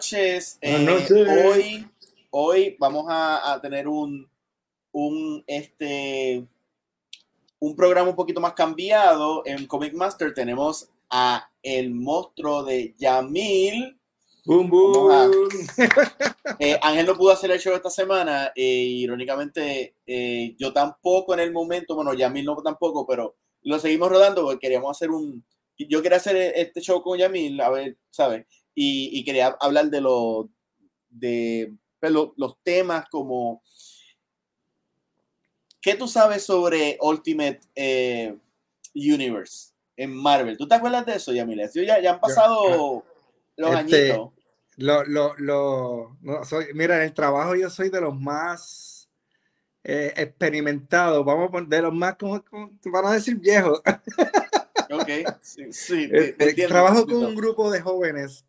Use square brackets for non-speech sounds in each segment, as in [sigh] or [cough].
Buenas noches. Eh, noches. hoy, hoy vamos a, a tener un, un, este, un programa un poquito más cambiado. En Comic Master tenemos a el monstruo de Yamil. Boom, boom. [laughs] Eh, Ángel no pudo hacer el show esta semana. eh, irónicamente, eh, yo tampoco en el momento, bueno, Yamil no tampoco, pero lo seguimos rodando porque queríamos hacer un. Yo quería hacer este show con Yamil, a ver, ¿sabes? Y, y quería hablar de, lo, de pues, lo- los temas como. ¿Qué tú sabes sobre Ultimate eh, Universe en Marvel? ¿Tú te acuerdas de eso, Yamil? Eso Ya, ya han pasado los Este, añitos. Lo, lo, lo, no, soy, mira, en el trabajo yo soy de los más eh, experimentados, vamos a poner, de los más, como, como- van a decir viejos. Ok, sí, sí, te- Este, entiendo, trabajo con un grupo de jóvenes.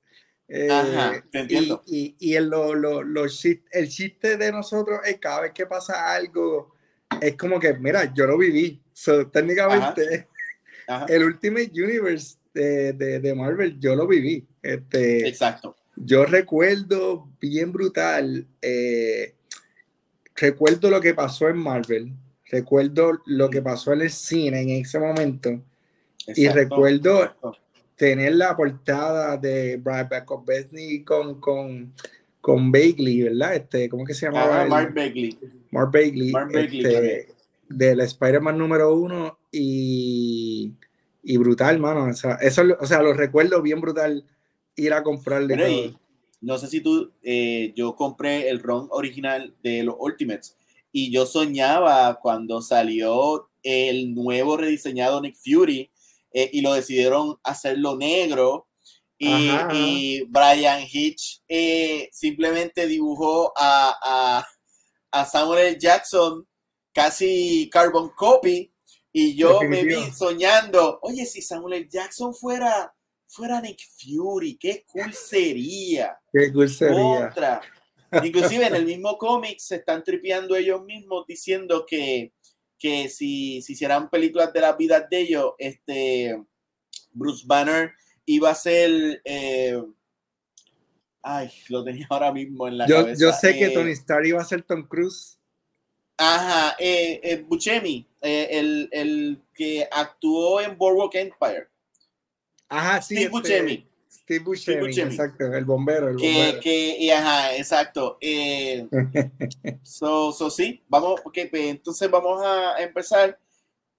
Eh, Ajá, te entiendo. Y, y, y el, lo, lo- lo el chiste de nosotros es cada vez que pasa algo, es como que, mira, yo lo viví. So, técnicamente, [laughs] Ajá, el Ultimate Universe de, de, de Marvel, yo lo viví. Este, exacto. yo recuerdo bien brutal, eh, recuerdo lo que pasó en Marvel, recuerdo lo que pasó en el cine en ese momento, Y exacto, recuerdo- correcto. Tener la portada de Brad Besney con, con, con Bagley, ¿verdad? Este, ¿Cómo que se llamaba? El- Mark Bagley. Mark Bagley, Mark Bagley, este, del Spider-Man número uno y, y brutal, mano. O sea, eso, o sea, lo recuerdo bien brutal ir a comprarle todo. y no sé si tú, eh, yo compré el ROM original de los Ultimates y yo soñaba cuando salió el nuevo rediseñado Nick Fury eh, y lo decidieron hacerlo negro. Y, Brian Hitch eh, simplemente dibujó a, a, a Samuel. Jackson casi carbon copy y yo me vi soñando, oye, si Samuel. Jackson fuera, fuera Nick Fury, qué cool sería. Qué cool sería. Otra. Inclusive en el mismo cómic se están tripeando ellos mismos diciendo que, que si, si hicieran películas de las vidas de ellos, este Bruce Banner iba a ser eh, ay, lo tenía ahora mismo en la Yo, cabeza. yo sé que eh, Tony Stark iba a ser Tom Cruise. Ajá, eh, eh, Buscemi, el, el que actuó en Boardwalk Empire. Ajá, sí. Steve este, Buscemi. Steve Buscemi, Buscemi. exacto, el bombero, el Que, bombero. que, y ajá, exacto. Eh, [laughs] so, so sí, vamos, ok, pues, entonces vamos a empezar.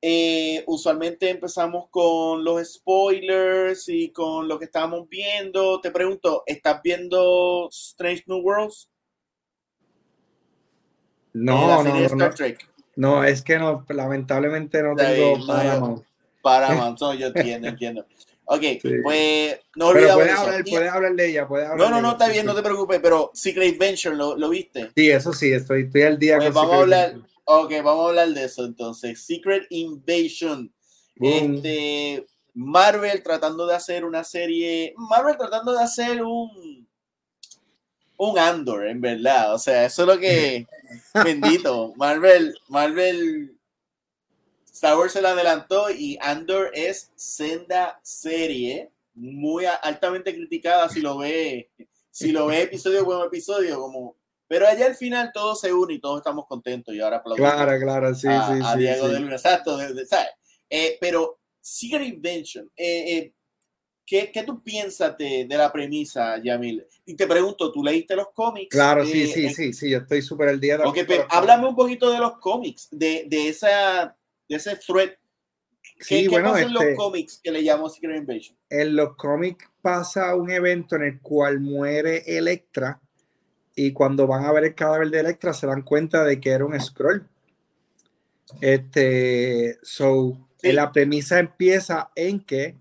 Eh, usualmente empezamos con los spoilers y con lo que estamos viendo. Te pregunto, ¿estás viendo Strange New Worlds? No, no, no, no, Star Trek. no, es que no, lamentablemente no tengo Paramount. Paramount, [laughs] no, yo entiendo, entiendo. Ok, Sí. pues no olvidamos puedes hablar, puedes hablar de ella, puedes hablar No, no, no, está bien, no te preocupes, pero Secret Venture, ¿lo, lo viste? Sí, eso sí, estoy, estoy al día Pues con vamos a Secret hablar, Invasion. ok, vamos a hablar de eso entonces. Secret Invasion. Boom. Este, Marvel tratando de hacer una serie, Marvel tratando de hacer un un Andor, en verdad. O sea, eso es lo que [laughs] bendito. Marvel, Marvel Star Wars se la adelantó y Andor es senda serie, muy altamente criticada si lo ve, si lo ve episodio por episodio, como pero allá al final todo se une y todos estamos contentos y ahora aplaudimos Claro, claro, sí, a, sí, a sí. Diego sí. de Luna, exacto, de- de- ¿sabes? Eh, pero Secret Invention, eh, eh, ¿qué, qué tú piensas de, de la premisa, Yamil? Y te pregunto, ¿tú leíste los cómics? Claro, sí, Eh, sí, en- sí, sí, yo estoy súper al día de Ok, pero háblame un poquito de los cómics, de, de, esa, de ese thread. ¿Qué, Sí, qué bueno, pasa en los este- cómics que le llamo Secret Invasion? en los cómics pasa un evento en el cual muere Electra y cuando van a ver el cadáver de Electra se dan cuenta de que era un scroll. Este, so, Sí. la premisa empieza en que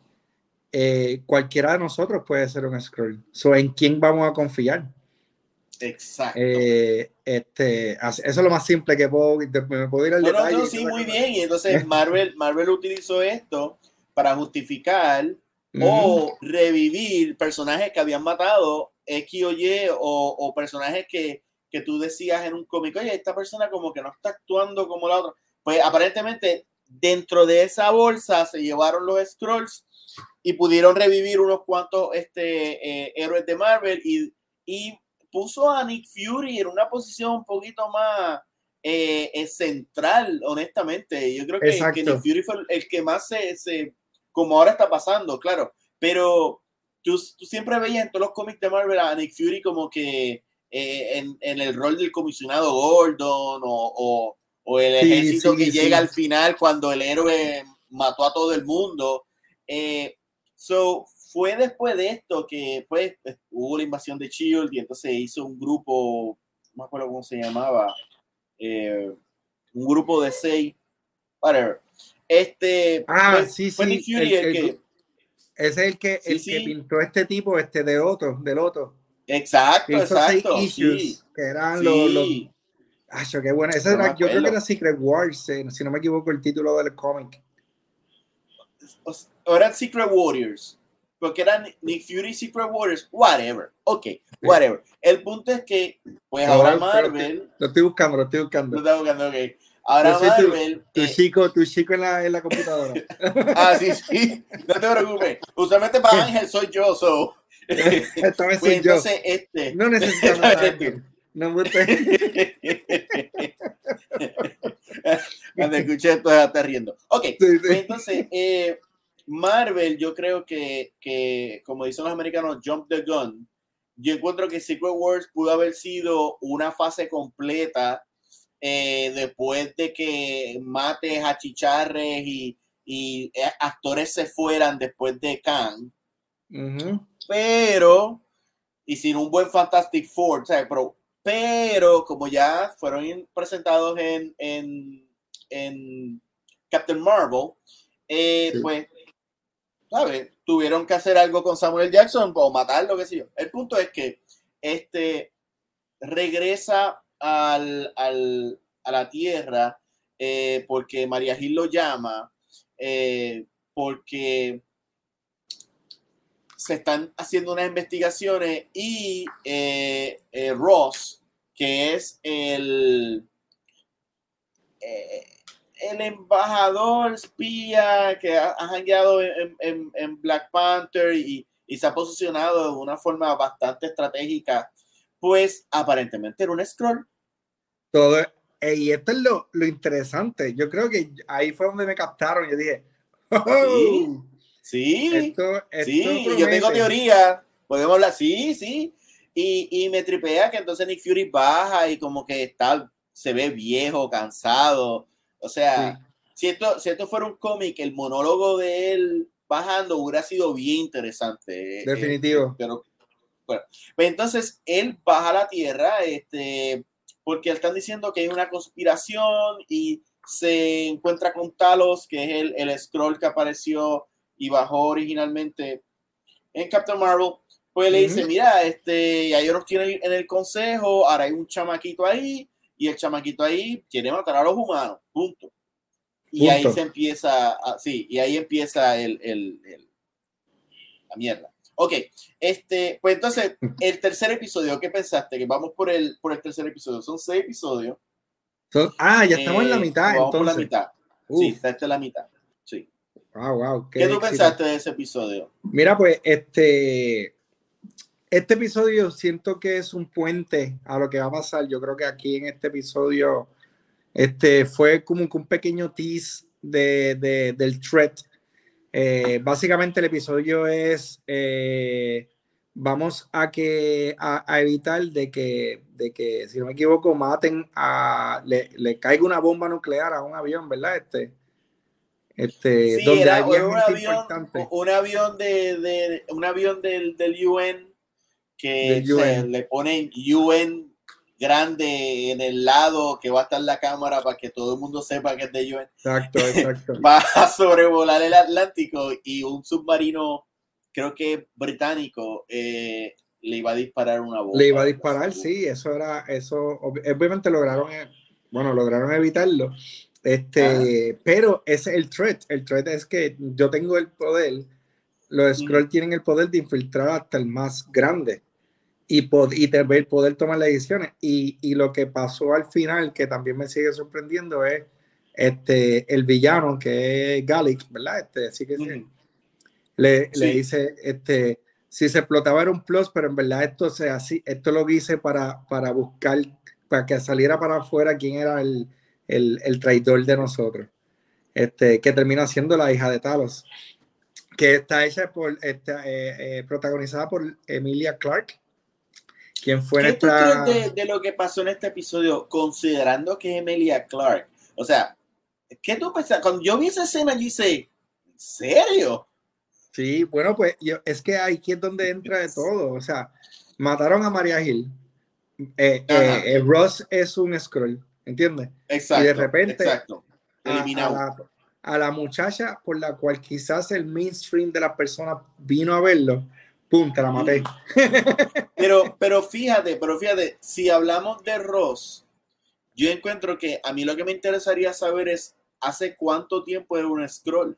eh, cualquiera de nosotros puede ser un scroll. So, ¿en quién vamos a confiar? Exacto. Eh, este, eso es lo más simple que puedo, me puedo ir al No, no, detalle. no, y sí, muy cosa. bien. Y entonces [laughs] Marvel, Marvel utilizó esto para justificar o revivir personajes que habían matado X o Y o, o personajes que, que tú decías en un cómic, oye, esta persona como que no está actuando como la otra. Pues aparentemente dentro de esa bolsa se llevaron los scrolls y pudieron revivir unos cuantos este, eh, héroes de Marvel y, y, puso a Nick Fury en una posición un poquito más eh, eh, central, honestamente. Yo creo que, que, Nick Fury fue el que más se, se, como ahora está pasando, claro, pero tú, tú, siempre veías en todos los cómics de Marvel a Nick Fury como que en, en, el rol del comisionado Gordon o, o, o el ejército que llega al final cuando el héroe mató a todo el mundo. Eh, So, fue después de esto que pues, hubo la invasión de Shield y entonces hizo un grupo, no me acuerdo cómo se llamaba, eh, un grupo de seis, whatever. Este, ah, sí, sí. El, el, que, es el que, el sí, que pintó este tipo, este de Otto, del Otto. Exacto, exacto. Issues, que eran los, los... Qué bueno. Ese era, yo creo que era Secret Wars, eh, si no me equivoco, el título del cómic eran Secret Warriors, porque eran Nick Fury Secret Warriors, whatever, ok, whatever. El punto es que, pues ahora Marvel. Lo estoy buscando, lo estoy buscando. Lo estoy buscando, ok. Ahora Marvel. Tu, tu eh, chico, tu chico en la, en la computadora. [laughs] ah, sí, sí, no te preocupes. Usualmente para [laughs] Ángel soy yo, so. [laughs] Esta vez soy pues yo. Este. No necesitamos a No me Cuando escuché esto, está riendo. Ok, sí, sí. Pues entonces, eh, Marvel, yo creo que, que, como dicen los americanos, jump the gun. Yo encuentro que Secret Wars pudo haber sido una fase completa eh, después de que mates a chicharres y, y eh, actores se fueran después de Khan. Pero, y sin un buen Fantastic Four, Pero, pero como ya fueron presentados en, en, en Captain Marvel, eh, pues ¿sabes? Tuvieron que hacer algo con Samuel Jackson o matarlo, qué sé yo. El punto es que este regresa a la tierra eh, porque María Gil lo llama, eh, porque se están haciendo unas investigaciones y eh, Ross, que es el el embajador espía que ha, ha en, en, en, Black Panther y, y, se ha posicionado de una forma bastante estratégica, pues aparentemente era un scroll. Todo, y esto es lo, lo, interesante. Yo creo que ahí fue donde me captaron. Yo dije, oh, sí, sí, esto, esto sí yo tengo teoría. Podemos hablar, sí, sí. Y, y me tripea que entonces Nick Fury baja y como que está, se ve viejo, cansado o sea, si, esto, si esto fuera un cómic, el monólogo de él bajando hubiera sido bien interesante. Eh, Definitivo. pero, bueno, pues entonces él baja a la tierra, este, porque están diciendo que hay una conspiración y se encuentra con Talos, que es el, el scroll que apareció y bajó originalmente en Captain Marvel. Pues le dice, mira, este, ya nos tienen en el consejo, ahora hay un chamaquito ahí, y el chamaquito ahí quiere matar a los humanos, punto. Y ahí se empieza, sí, y ahí empieza el, el, la mierda. Ok, este, pues entonces, [laughs] el tercer episodio, ¿qué pensaste? Que vamos por el, por el tercer episodio. Son seis episodios. ah, ya estamos en la eh, mitad. Vamos por la mitad. Sí, esta es la mitad. Sí. Wow, wow. Qué, ¿Qué tú pensaste de ese episodio? Mira, pues, este, este episodio siento que es un puente a lo que va a pasar. Yo creo que aquí en este episodio este, fue como un pequeño tease de, del threat. Eh, básicamente el episodio es, eh, vamos a, que, a, evitar de que, de que, si no me equivoco, maten a, le, le caiga una bomba nuclear a un avión, ¿verdad? Este, este, sí, donde era, un, avión, un avión, de, de, un avión del, del UN que le ponen UN grande en el lado que va a estar la cámara para que todo el mundo sepa que es de UN. Exacto, exacto. [laughs] va a sobrevolar el Atlántico y un submarino, creo que británico, eh, le iba a disparar una bomba. Le iba a disparar, sí, eso era, eso, obviamente lograron, eh, bueno, lograron evitarlo. Este, pero ese es el threat. El threat es que yo tengo el poder, los Scrolls tienen el poder de infiltrar hasta el más grande y, y poder tomar las decisiones. Y, y, lo que pasó al final, que también me sigue sorprendiendo, es este, el villano, que es Gallic, ¿verdad? Este, así que sí. Le, le dice, este, si se explotaba era un plus, pero en verdad esto, sea así, esto lo hice para, para buscar, para que saliera para afuera quién era el, el, el traidor de nosotros. Este, que termina siendo la hija de Talos, que está hecha por, esta, eh, eh, protagonizada por Emilia Clark, quien fue ¿Qué tú crees de, lo que pasó en este episodio, considerando que es Emilia Clark? O sea, ¿qué tú pensás? Cuando yo vi esa escena, yo dije, ¿en serio? Sí, bueno, pues yo, es que aquí es donde entra de todo. O sea, mataron a María Gil. Eh, Ross es un scroll, ¿entiendes? Exacto. Y de repente, exacto a, la, muchacha por la cual quizás el mainstream de la persona vino a verlo, pum, te la maté. Pero, pero fíjate, pero fíjate, si hablamos de Ross, yo encuentro que a mí lo que me interesaría saber es hace cuánto tiempo era un scroll.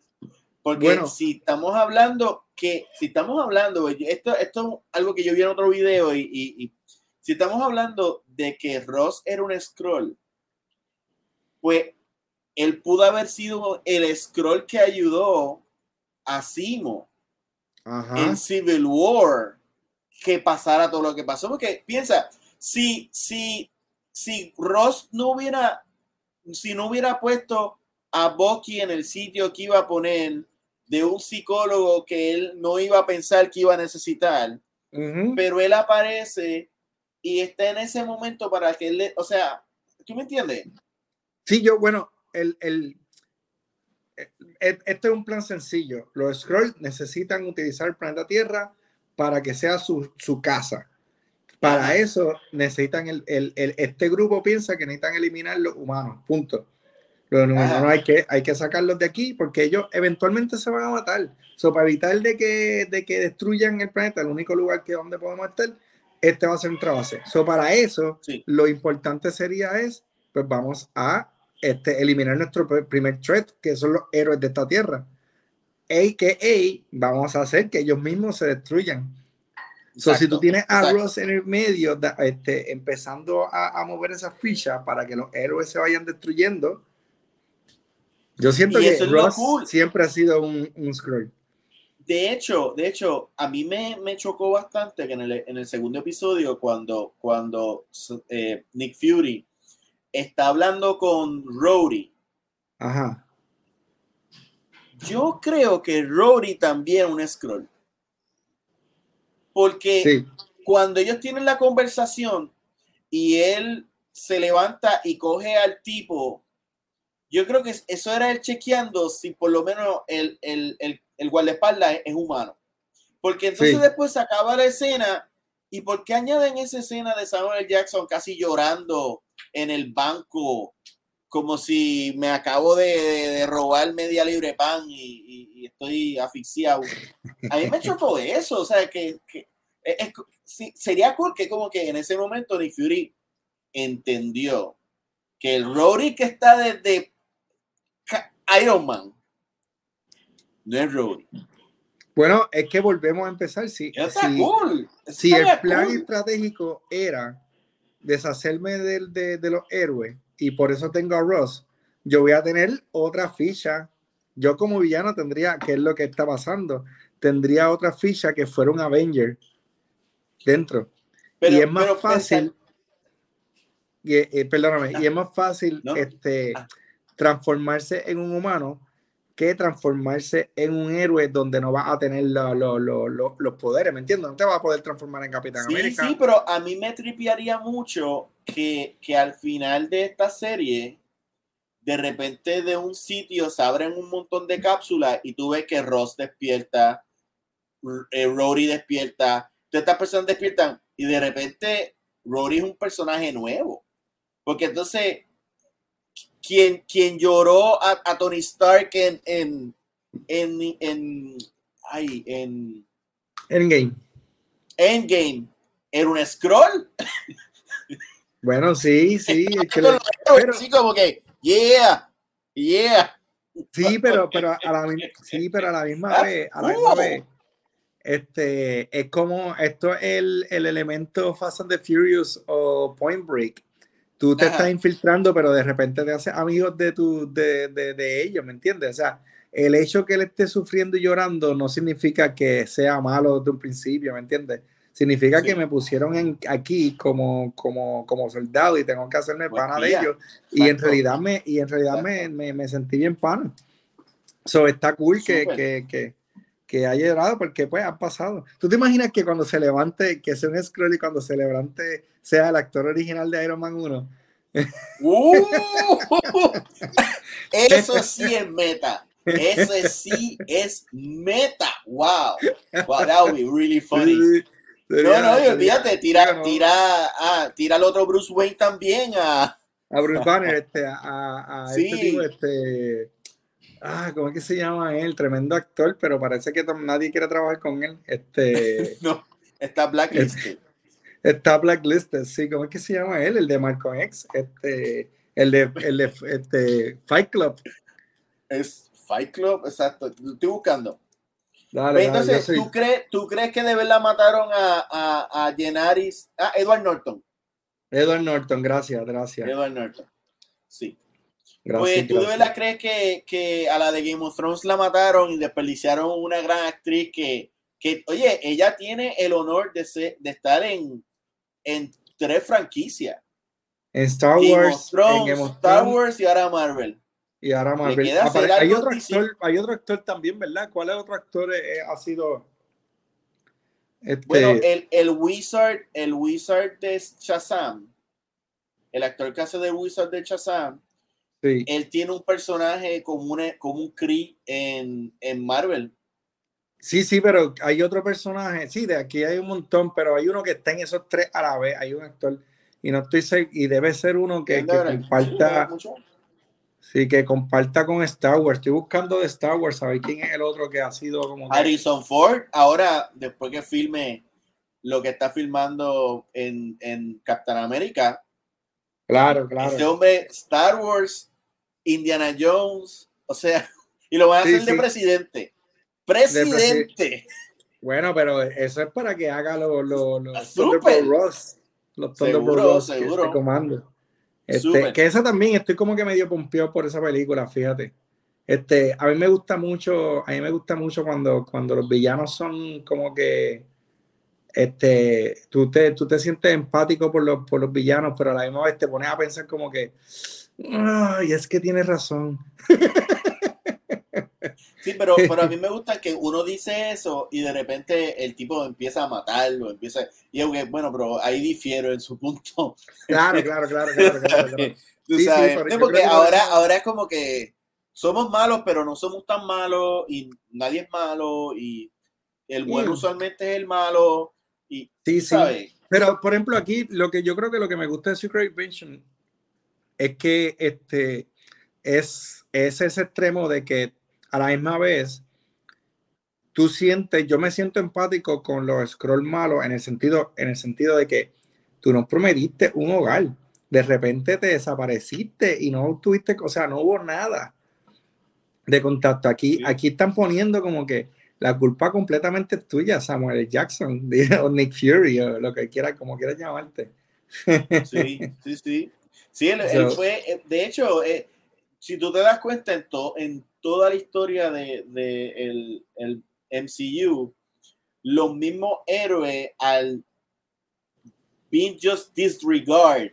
Porque bueno. si estamos hablando que, si estamos hablando, esto, esto es algo que yo vi en otro video y, y, y si estamos hablando de que Ross era un scroll, pues él pudo haber sido el scroll que ayudó a Simo en Civil War que pasara todo lo que pasó. Porque piensa, si, si, si Ross no hubiera, si no hubiera puesto a Bucky en el sitio que iba a poner de un psicólogo que él no iba a pensar que iba a necesitar, pero él aparece y está en ese momento para que él, le, o sea, ¿tú me entiendes? Sí, yo, bueno, el, el, este es un plan sencillo. Los Scrolls necesitan utilizar el planeta Tierra para que sea su, su casa. Para eso necesitan el, el, este grupo piensa que necesitan eliminar los humanos, punto. Los humanos hay que, hay que sacarlos de aquí porque ellos eventualmente se van a matar. So, para evitar de que, de que destruyan el planeta, el único lugar que donde podemos estar, este va a ser un base. So, para eso, lo importante sería es, pues vamos a este, eliminar nuestro primer threat, que son los héroes de esta tierra. AKA, vamos a hacer que ellos mismos se destruyan. so, si tú tienes a Ross en el medio, este, empezando a, a, mover esa ficha para que los héroes se vayan destruyendo, yo siento que Ross siempre ha sido un, un scroll. De hecho, de hecho, a mí me, me chocó bastante que en el, en el, segundo episodio, cuando, cuando eh, Nick Fury está hablando con Rory. Ajá. Yo creo que Rory también es un scroll. Porque cuando ellos tienen la conversación y él se levanta y coge al tipo, yo creo que eso era él chequeando si por lo menos el, el, el, el guardaespaldas es, humano. Porque entonces después se acaba la escena y ¿por qué añaden esa escena de Samuel Jackson casi llorando en el banco, como si me acabo de, de robar media libre pan y, y, estoy asfixiado. A mí me chocó eso, o sea, que, que es, sí, sería cool que como que en ese momento Nick Fury entendió que el Rory que está desde Iron Man no es Rory. Bueno, es que volvemos a empezar. Si, si, cool. si el plan estratégico era deshacerme de, de, de, los héroes y por eso tengo a Ross, yo voy a tener otra ficha. Yo como villano tendría, que es lo que está pasando, tendría otra ficha que fuera un Avenger dentro. Pero, y es más fácil, y, eh, perdóname, y es más fácil este, ah. transformarse en un humano que transformarse en un héroe donde no vas a tener los poderes, ¿me entiendes? No te vas a poder transformar en Capitán sí, América. Sí, pero a mí me tripiaría mucho que, que al final de esta serie, de repente de un sitio se abren un montón de cápsulas y tú ves que Ross despierta, eh, Rory despierta, todas estas personas despiertan y de repente Rory es un personaje nuevo. Porque entonces quien, quien lloró a, a Tony Stark en, en, en, en, ay, en Endgame. Endgame. ¿Era un scroll? Bueno, sí, sí. Es que le, pero, sí, como que, yeah, yeah. Sí, [laughs] pero, pero a la, sí, pero a la misma ah, vez, a la misma vez, este, es como, esto es el, el elemento Fast and the Furious o Point Break tú te estás infiltrando, pero de repente te haces amigos de, tu, de, de, de, ellos, ¿me entiendes? O sea, el hecho que él esté sufriendo y llorando no significa que sea malo desde un principio, ¿me entiendes? Significa que me pusieron en, aquí como, como, como soldado y tengo que hacerme pana de ellos. Y en realidad me, y en realidad me, me, me, sentí bien pana. So, está cool que, que, que, que, haya llorado porque pues ha pasado. ¿Tú te imaginas que cuando se levante, que sea un scroll y cuando se levante sea el actor original de Iron Man 1? Uh, [laughs] eso sí es meta. Eso sí es meta. Wow. Wow, that would be really funny. no, no, olvídate, tira, tira, ah, tira al otro Bruce Wayne también a. A Bruce Banner, este, a, a sí. este tipo, este. Ah, ¿cómo es que se llama él? Tremendo actor, pero parece que nadie quiere trabajar con él. Este. [laughs] no, está blacklisted. Está blacklisted, sí. ¿Cómo es que se llama él? El de Marco X, este, el de, el de este, Fight Club. Es Fight Club, exacto. Lo estoy buscando. Dale, Entonces, ¿tú, crees, ¿tú crees que de verdad mataron a, a, a Genaris? Ah, Edward Norton. Edward Norton, gracias, gracias. Edward Norton, sí. Gracias, pues tú de verdad crees que, que, a la de Game of Thrones la mataron y desperdiciaron una gran actriz que, que oye, ella tiene el honor de, ser, de estar en, en tres franquicias. En Star Wars, en Star Wars y ahora Marvel. Y ahora Marvel. hay, otro actor, hay otro actor también, ¿verdad? ¿Cuál es otro actor eh, ha sido? Este... Bueno, el, el, Wizard, el Wizard de Shazam, el actor que hace de Wizard de Shazam, sí. él tiene un personaje como, un como un Kree en, en Marvel. Sí, sí, pero hay otro personaje. Sí, de aquí hay un montón, pero hay uno que está en esos tres a la vez. Hay un actor, y no estoy seguro, y debe ser uno que, que falta. Sí, que comparta con Star Wars. Estoy buscando de Star Wars, a ver quién es el otro que ha sido como. Harrison Ford, ahora, después que filme lo que está filmando en, en Captain America. Claro, claro. Ese hombre, Star Wars, Indiana Jones, o sea, [laughs] y lo van a hacer de presidente. Presidente. bueno, pero eso es para que haga los lo, lo, Thunderbolt Ross. Los Thunderbolt Ross seguro. comando. Este, que esa también estoy como que medio pompeado por esa película, fíjate. Este, a mí me gusta mucho, a mí me gusta mucho cuando, cuando los villanos son como que este, tú te, tú te sientes empático por los, por los villanos, pero a la misma vez te pones a pensar como que, ay, es que tienes razón. Sí, pero, pero a mí [laughs] me gusta que uno dice eso y de repente el tipo empieza a matarlo, empieza, y es bueno, pero ahí difiero en su punto. Claro, claro, claro, claro, claro. [laughs] Tú sabes, porque ahora, ahora es como que somos malos, pero no somos tan malos y nadie es malo y el bueno usualmente es el malo y sí, sí. Pero por ejemplo aquí lo que yo creo que lo que me gusta de Secret Invention es que este es, es ese extremo de que a la misma vez, tú sientes, yo me siento empático con los scroll malos en el sentido, en el sentido de que tú nos prometiste un hogar, de repente te desapareciste y no tuviste, o sea, no hubo nada de contacto. Aquí, aquí están poniendo como que la culpa completamente es tuya, Samuel Jackson, [laughs] o Nick Fury, o lo que quieras, como quieras llamarte. Sí, sí, sí. Sí, él, fue, eh, de hecho, eh, si tú te das cuenta en, todo en toda la historia de, el, MCU, los mismos héroes al being just disregard.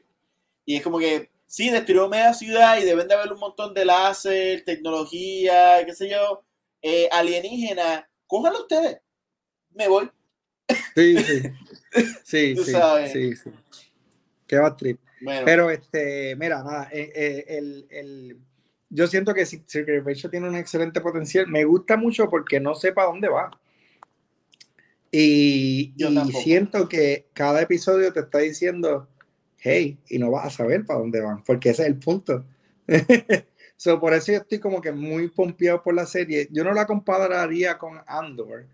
Y es como que, sí, destruyó media ciudad y deben de haber un montón de láser, tecnología, qué sé yo, eh, alienígena. Cójanlo ustedes. Me voy. Sí, sí. Sí, [laughs] sí, sí, sí, Qué va trip. Pero, este, mira, nada, eh, eh, el, el yo siento que Secret Invasion tiene un excelente potencial. Me gusta mucho porque no sé para dónde va. Y, siento que cada episodio te está diciendo, hey, y no vas a saber para dónde van, porque ese es el punto. [laughs] so, por eso yo estoy como que muy pompeado por la serie. Yo no la compararía con Andor.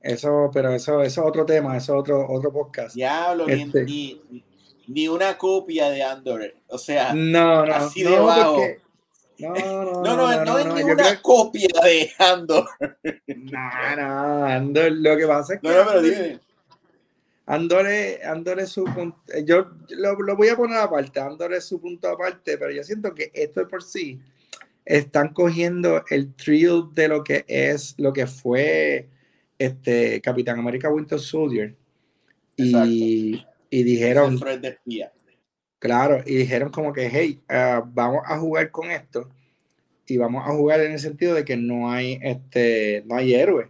Eso, pero eso, eso es otro tema, eso es otro, otro podcast. Diablo, este, ni, ni, una copia de Andor. O sea, no, no, así de bajo. No, no, no, no, no, es ninguna copia de Andor. No, no, Andor, lo que pasa es que. No, no, pero dime. Andor es, Andor es su punto. Yo lo, lo, voy a poner aparte. Andor es su punto aparte, pero yo siento que esto por sí están cogiendo el thrill de lo que es, lo que fue este Capitán América Winter Soldier. Y, y, dijeron. Claro, y dijeron como que, hey, ah, vamos a jugar con esto. Y vamos a jugar en el sentido de que no hay este, no hay héroes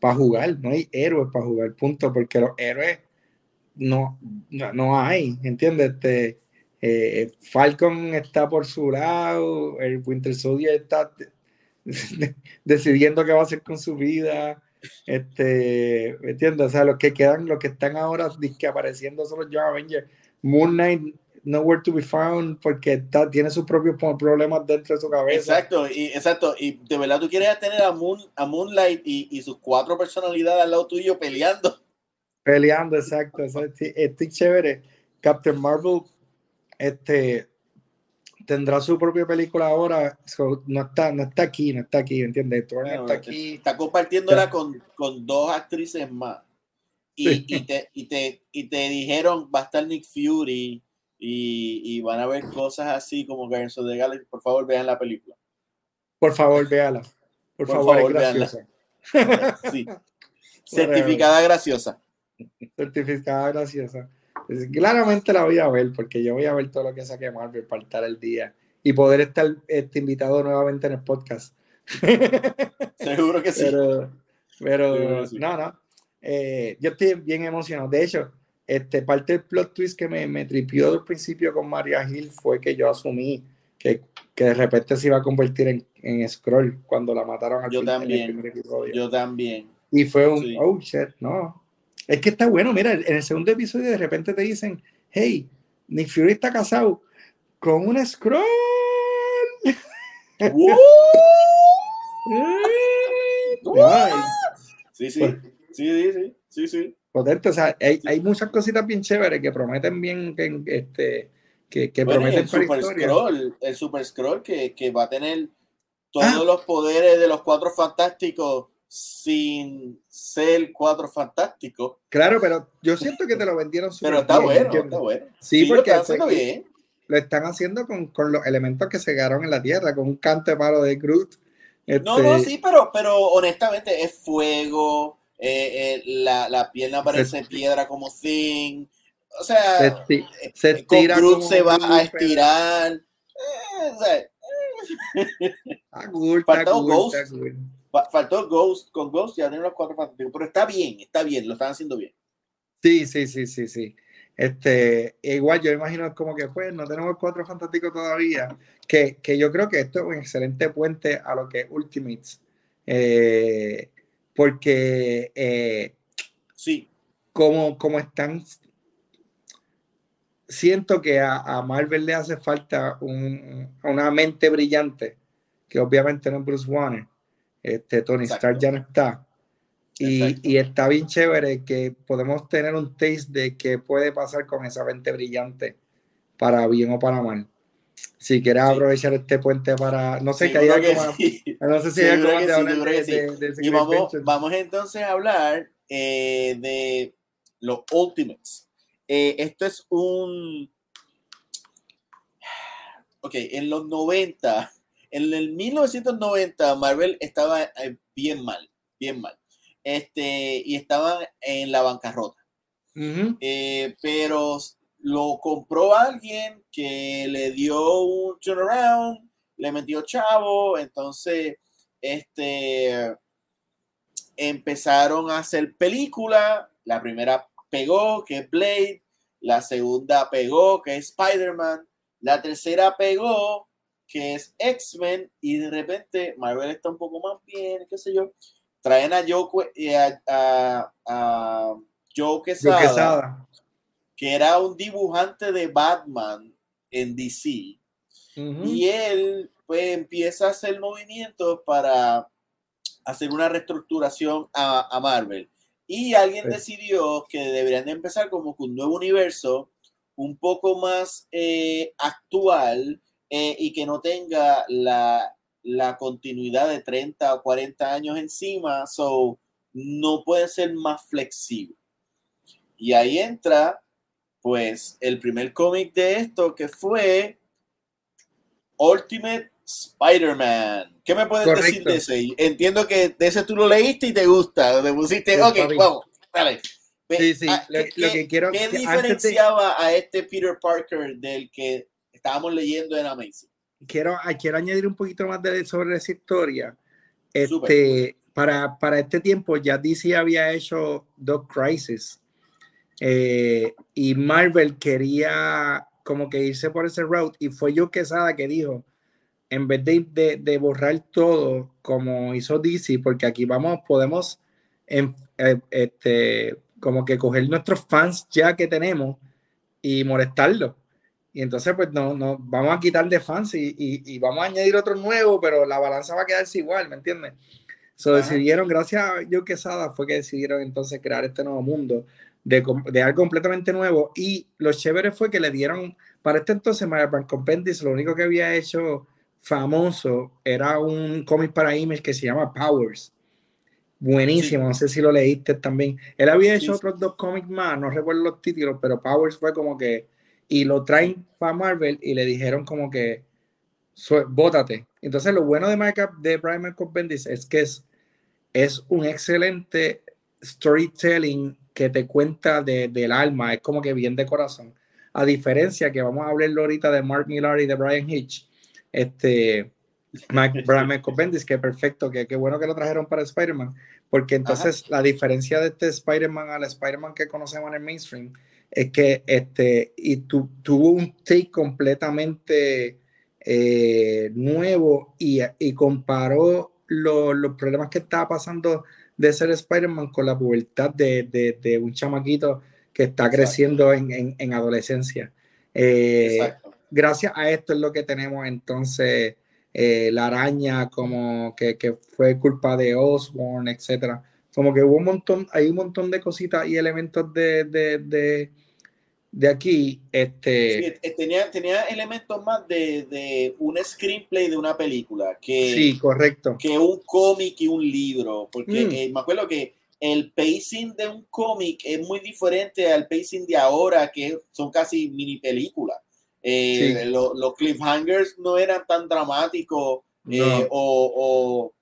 para jugar, no hay héroes para jugar, punto, porque los héroes no, no, hay, ¿entiendes? Este, eh, Falcon está por su lado, el Winter Soldier está [laughs] decidiendo qué va a hacer con su vida. Este, ¿me entiendes? O sea, los que quedan, los que están ahora que apareciendo son los Young Avengers. Moon Knight, nowhere to be found, porque está, tiene sus propios problemas dentro de su cabeza. Exacto, y, exacto. Y de verdad tú quieres tener a, Moon, a Moonlight y, y sus cuatro personalidades al lado tuyo peleando. Peleando, exacto. Estoy chévere. Captain Marvel este, tendrá su propia película ahora. no, está, no está aquí, no está aquí, ¿entiendes? está aquí. Está compartiéndola con, con dos actrices más. Y, y, te, y, te, y te dijeron, va a estar Nick Fury y, y van a ver cosas así como Guardians of the Galaxy. Por favor, vean la película. Por favor, véala. Por, favor, es graciosa. Sí. [laughs] Certificada graciosa. Certificada graciosa. Claramente la voy a ver porque yo voy a ver todo lo que saque Marvel para estar el día y poder estar este, invitado nuevamente en el podcast. [laughs] Seguro que sí. Pero, no, no. Eh, yo estoy bien emocionado. De hecho, este, parte del plot twist que me, me tripió al principio con Maria Hill fue que yo asumí que, que de repente se iba a convertir en, en Scroll cuando la mataron al Yo también. Yo también. Y fue un, oh shit, no, es que está bueno, mira, en el segundo episodio de repente te dicen, hey, Nick Fury está casado con un scroll. [laughs] sí, sí, sí, sí, sí, sí, sí. Potente, o sea, hay, hay, muchas cositas bien chéveres que prometen bien, que, este, que, que prometen el super scroll, el super scroll que, que va a tener todos ah. los poderes de los cuatro fantásticos sin ser cuatro fantásticos. Claro, pero yo siento que te lo vendieron Pero está bueno, está bueno. Sí, porque lo están haciendo bien. Lo están haciendo con, con, los elementos que se quedaron en la tierra, con un canto de palo de Groot. No, no, este sí, pero, pero honestamente es fuego, eh, eh, la, la, pierna parece piedra como Thing. O sea, se, se eh, estira Groot se va a estirar. Ah, Ghost faltó Ghost, con Ghost ya tienen los cuatro fantásticos, pero está bien, está bien, lo están haciendo bien. Sí, sí, sí, sí, sí. Este, igual yo imagino como que pues no tenemos cuatro fantásticos todavía, que, que yo creo que esto es un excelente puente a lo que es Ultimates, eh, porque eh, sí. como, como están, siento que a, a Marvel le hace falta un, una mente brillante, que obviamente no es Bruce Warner, este, Tony Stark ya no está. Y, y, está bien chévere que podemos tener un taste de qué puede pasar con esa mente brillante, para bien o para mal. Si quieres aprovechar este puente para, no sé, que haya no sé si hay algo de, Y vamos, vamos entonces a hablar eh, de los Ultimates. Eh, esto es un... Ok, en los 90 en el 1990 Marvel estaba eh, bien mal, bien mal. Este, y estaban en la bancarrota. Eh, pero lo compró alguien que le dio un turnaround, le metió chavo, entonces este, empezaron a hacer película. La primera pegó, que es Blade. La segunda pegó, que es Spider-Man. La tercera pegó, que es X-Men, y de repente Marvel está un poco más bien, qué sé yo. Traen a Joe, eh, a, a, Joe, Quesada, que era un dibujante de Batman en DC. Y él pues empieza a hacer movimientos para hacer una reestructuración a, Marvel. Y alguien decidió que deberían de empezar como con un nuevo universo, un poco más eh, actual, eh, y que no tenga la, la, continuidad de 30 o 40 años encima, so no puede ser más flexible. Y ahí entra, pues, el primer cómic de esto que fue Ultimate Spider-Man. ¿Qué me puedes decir de ese? Entiendo que de ese tú lo leíste y te gusta. Te pusiste, ok, vamos, dale. Sí, sí, ah, lo, que quiero ¿Qué diferenciaba a este Peter Parker del que estábamos leyendo en Amazing? Quiero, ah, quiero añadir un poquito más de, sobre esa historia. Este, para, para este tiempo ya DC había hecho dos Crisis eh, y Marvel quería como que irse por ese route y fue yo Quesada que dijo, en vez de, de, borrar todo como hizo DC, porque aquí vamos, podemos en, eh, este, como que coger nuestros fans ya que tenemos y molestarlos. Y entonces, pues no, no vamos a quitar de fans y, y, vamos a añadir otros nuevos, pero la balanza va a quedarse igual, ¿me entiendes? So decidieron, gracias a Joe Quesada, fue que decidieron entonces crear este nuevo mundo de, de, algo completamente nuevo. Y lo chévere fue que le dieron, para este entonces, Marvel Compendis, lo único que había hecho famoso era un cómic para Image que se llama Powers. Buenísimo, no sé si lo leíste también. Él había hecho otros dos cómics más, no recuerdo los títulos, pero Powers fue como que, y lo traen para Marvel y le dijeron como que, bótate. Entonces lo bueno de, Markup, de Brian Michael Bendis es que es, es un excelente storytelling que te cuenta de, del alma, es como que bien de corazón. A diferencia que vamos a hablarlo ahorita de Mark Millar y de Brian Hitch, este, [laughs] Brian Michael Bendis, que perfecto, que qué bueno que lo trajeron para Spider-Man, porque entonces la diferencia de este Spider-Man al Spider-Man que conocemos en el mainstream es que este, y tu, tuvo un take completamente eh, nuevo y, y comparó los problemas que estaba pasando de ser Spider-Man con la pubertad de, de, de, un chamaquito que está creciendo en, en, en adolescencia. Eh, gracias a esto es lo que tenemos entonces eh, la araña, como que, que, fue culpa de Osborn, etcétera. Como que hubo un montón, hay un montón de cositas y elementos de, de, de, aquí. Este... Eh, tenía, tenía elementos más de, de, un screenplay de una película que, sí, correcto. que un cómic y un libro. Porque mm. eh, me acuerdo que el pacing de un cómic es muy diferente al pacing de ahora, que son casi mini películas. Eh, los cliffhangers no eran tan dramáticos eh, o,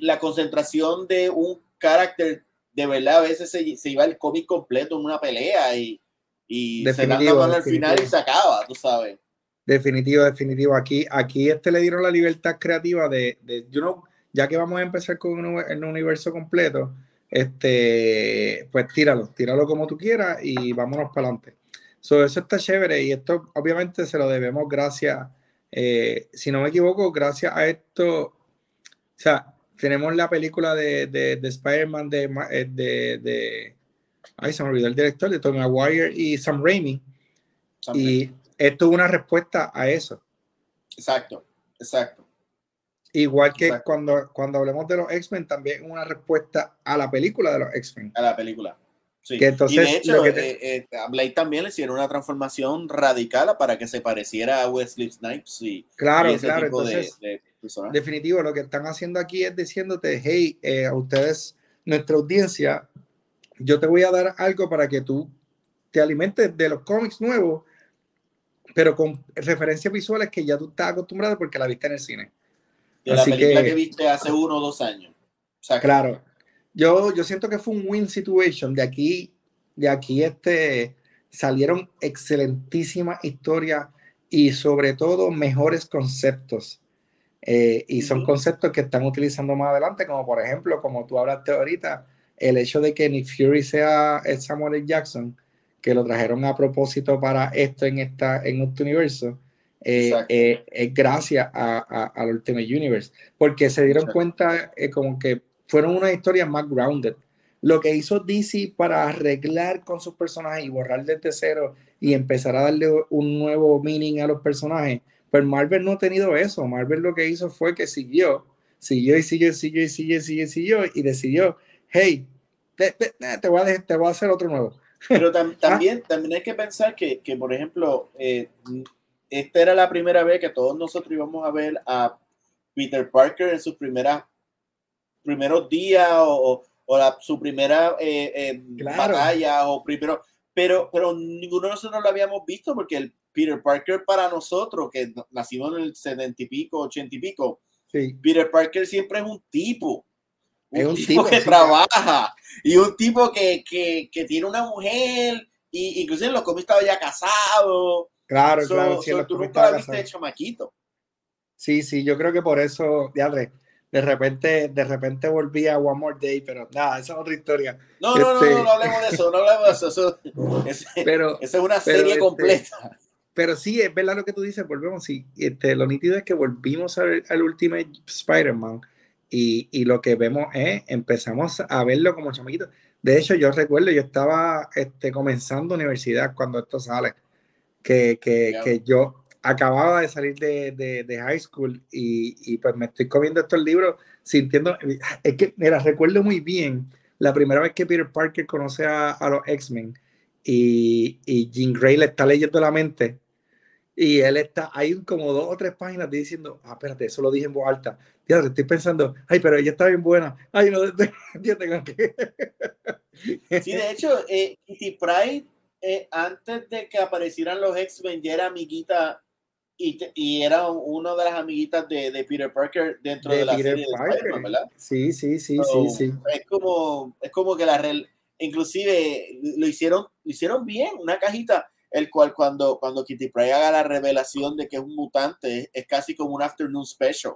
la concentración de un carácter de verdad a veces se, se, iba el cómic completo en una pelea y, y se al final y se acaba, tú sabes. Definitivo, definitivo. Aquí, aquí este le dieron la libertad creativa de, de you know, ya que vamos a empezar con un, un universo completo, este, pues tíralo, tíralo como tú quieras y vámonos para adelante. So, eso está chévere y esto obviamente se lo debemos gracias, eh, si no me equivoco, gracias a esto, o sea, tenemos la película de, de, de Spider-Man de, eh, de, de, ay, se me olvidó el director, de Tony Maguire y Sam Raimi. y esto es una respuesta a eso. Exacto, exacto. Igual que cuando, cuando hablemos de los X-Men, también una respuesta a la película de los X-Men. A la película y de hecho, eh, eh, a Blade también le hicieron una transformación radical para que se pareciera a Wesley Snipes y, claro, claro. Entonces, definitivo, lo que están haciendo aquí es diciéndote, hey, eh, a ustedes, nuestra audiencia, yo te voy a dar algo para que tú te alimentes de los cómics nuevos, pero con referencias visuales que ya tú estás acostumbrado porque la viste en el cine. De la película que, viste hace uno o dos años. claro yo, yo siento que fue un win situation. De aquí, de aquí este, salieron excelentísimas historias y sobre todo mejores conceptos. Eh, y son conceptos que están utilizando más adelante, como por ejemplo, como tú hablaste ahorita, el hecho de que Nick Fury sea Samuel L. Jackson, que lo trajeron a propósito para esto en, esta, en este universo, eh, eh, es gracias al Ultimate Universe, porque se dieron cuenta como que fueron unas historias más grounded. Lo que hizo DC para arreglar con sus personajes y borrar desde cero y empezar a darle un nuevo meaning a los personajes, pues Marvel no ha tenido eso. Marvel lo que hizo fue que siguió, siguió y siguió siguió y siguió y siguió, y, siguió, y decidió, hey, te, voy a te voy a hacer otro nuevo. [laughs] Pero también, también hay que pensar que, que por ejemplo, eh, esta era la primera vez que todos nosotros íbamos a ver a Peter Parker en sus primeras primeros días o, o la, su primera eh, eh, batalla o primero, pero, pero ninguno de nosotros lo habíamos visto porque el Peter Parker para nosotros, que nacimos en el 70 y pico, 80 y pico, Peter Parker siempre es un tipo. Un, es un tipo, que trabaja y un tipo que, que, que, tiene una mujer y inclusive en los cómics estaba ya casado. Claro, claro. Sí, tú nunca la viste de chamaquito. Sí, sí, yo creo que por eso, ya de repente, de repente volví a One More Day, pero nada, esa es otra historia. No, no, no, no, este no hablemos de eso, no hablemos de eso. eso [laughs] es, pero, esa es una serie este, completa. Pero sí, es verdad lo que tú dices, volvemos, sí. Este, lo nítido es que volvimos al, al Ultimate Spider-Man y, y, lo que vemos es, empezamos a verlo como chamaquito. De hecho, yo recuerdo, yo estaba este, comenzando universidad cuando esto sale, que, que, que yo, acababa de salir de, de, de high school y, y, pues me estoy comiendo estos libros sintiendo, es que, mira, recuerdo muy bien la primera vez que Peter Parker conoce a, a los X-Men y, y Jean Grey le está leyendo la mente y él está, hay como dos o tres páginas diciendo, ah, espérate, eso lo dije en voz alta. Ya estoy pensando, ay, pero ella está bien buena. Ay, no, yo tengo que... Sí, de hecho, eh, Kitty Pride, eh, antes de que aparecieran los X-Men, ya era amiguita y, y, era una de las amiguitas de, de Peter Parker dentro de, la serie de Spider-Man, ¿verdad? Sí, sí, sí, sí, sí. Es como, es como que la inclusive lo hicieron, lo hicieron bien, una cajita, el cual cuando, cuando Kitty Pryde haga la revelación de que es un mutante, es casi como un afternoon special,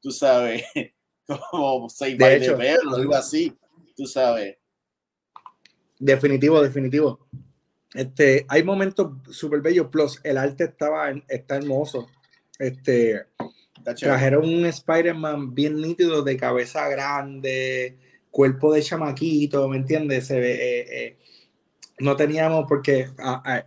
tú sabes, [laughs] como Save by the Bell o algo así, tú sabes. Definitivo, definitivo. Este, hay momentos súper bellos, plus el arte estaba, está hermoso. Este, trajeron un Spider-Man bien nítido, de cabeza grande, cuerpo de chamaquito, ¿me entiendes? Se ve, eh, eh, no teníamos, porque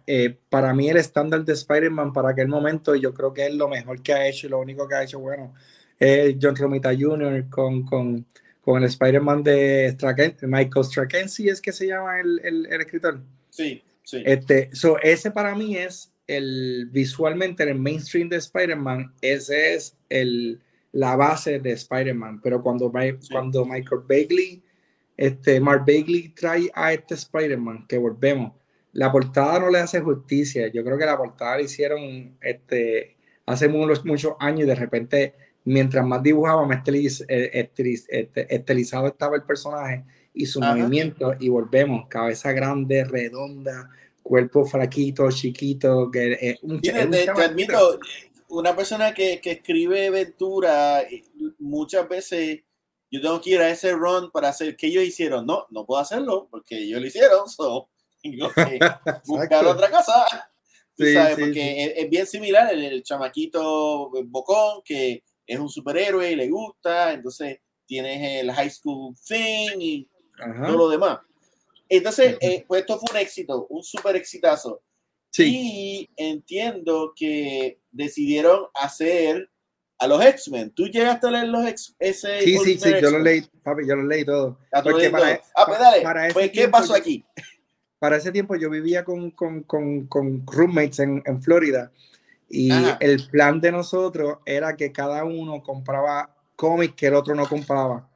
eh, para mí el estándar de Spider-Man para aquel momento, yo creo que es lo mejor que ha hecho y lo único que ha hecho, bueno, es John Romita Jr. con, con, con el Spider-Man de Michael Straczynski, es que se llama el, el, el escritor. Sí. Este, so, ese para mí es el visualmente en el mainstream de Spider-Man, ese es el, la base de Spider-Man. Pero cuando, cuando Michael Bagley, este, Mark Bagley trae a este Spider-Man, que volvemos, la portada no le hace justicia. Yo creo que la portada la hicieron este, hace muchos, muchos años y de repente, mientras más dibujaba, más eh, este, estilizado estaba el personaje y su movimiento. Y volvemos, cabeza grande, redonda, cuerpo flaquito, chiquito, que un, te, admito, una persona que, que, escribe aventura, muchas veces yo tengo que ir a ese run para hacer que ellos hicieron. No, no puedo hacerlo porque ellos lo hicieron, [laughs] so tengo que buscar otra cosa. Sí, sabes, porque Es, bien similar el, el, chamaquito bocón que es un superhéroe y le gusta, entonces tienes el high school thing y todo lo demás. Entonces, eh, pues esto fue un éxito, un súper exitazo. Sí. Y entiendo que decidieron hacer a los X-Men. ¿Tú llegaste a leer los X ese Sí, sí, sí, yo lo leí, papi, yo lo leí todo. Porque para, e- ah, pues dale, pues, ¿qué pasó aquí? [laughs] Para ese tiempo yo vivía con, con, con, con roommates en, en, Florida y el plan de nosotros era que cada uno compraba cómics que el otro no compraba.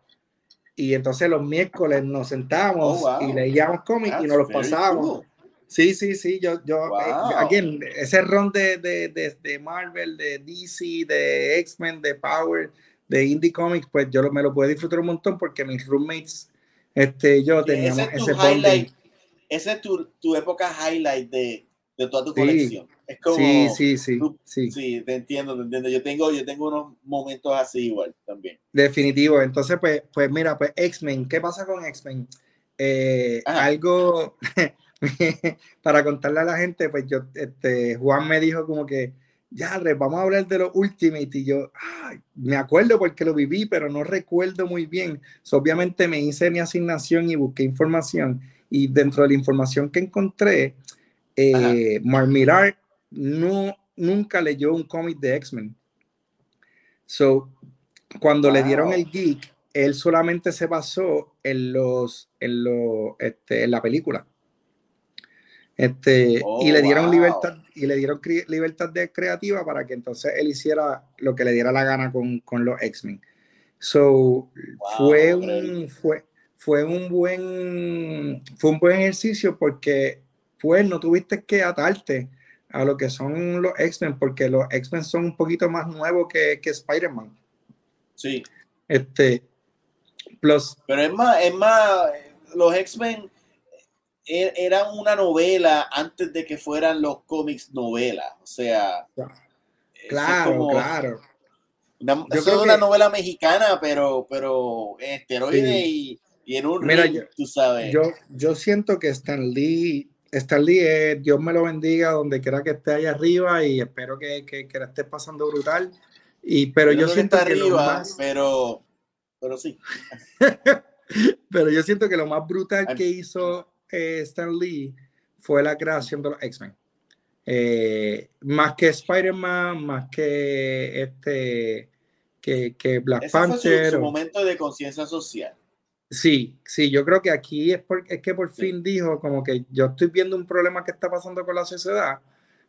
Y entonces los miércoles nos sentábamos oh, y leíamos cómics y nos los pasábamos. Sí, sí, sí, yo, yo, eh, ese ron de, de, de, Marvel, de DC, de X-Men, de Power, de Indie Comics, pues yo me lo puedo disfrutar un montón porque mis roommates, este, yo teníamos ese, highlight, Esa es tu, tu, época highlight de, de toda tu colección. Es como, sí, sí, sí, sí. Sí, te entiendo, te entiendo. Yo tengo, yo tengo unos momentos así igual también. Definitivo. Entonces, pues, pues mira, pues X-Men, ¿qué pasa con X-Men? Eh, algo [laughs] [laughs] para contarle a la gente, pues yo, este, Juan me dijo como que, ya, vamos a hablar de los Ultimate. Y yo, ay, me acuerdo porque lo viví, pero no recuerdo muy bien. obviamente me hice mi asignación y busqué información. Y dentro de la información que encontré, eh, Mark Millar no, nunca leyó un cómic de X-Men. So, cuando le dieron el geek, él solamente se basó en los, en lo, este, en la película. Este, y le dieron oh, libertad, y le dieron libertad de creativa para que entonces él hiciera lo que le diera la gana con, con los X-Men. So, fue un, fue, fue un buen, fue un buen ejercicio porque pues no tuviste que atarte a lo que son los X-Men, porque los X-Men son un poquito más nuevos que, que Spider-Man. Sí. Este, plus. Pero es más, es más, los X-Men e, eran una novela antes de que fueran los cómics novelas. O sea. Claro, claro. Una, es una novela mexicana, pero, pero en esteroide y, y, en un Mira, tú sabes. Yo, yo siento que Stan Lee, Stan Lee Dios me lo bendiga donde quiera que esté allá arriba y espero que, que, que la esté pasando brutal. Y, pero yo, siento que arriba, pero, pero sí. [laughs] pero yo siento que lo más brutal que hizo eh, Stan Lee fue la creación de los X-Men. Eh, más que Spider-Man, más que este que, que Black Panther. Fue su, momento de conciencia social. Sí, sí, yo creo que aquí es, porque, es que por fin dijo como que yo estoy viendo un problema que está pasando con la sociedad.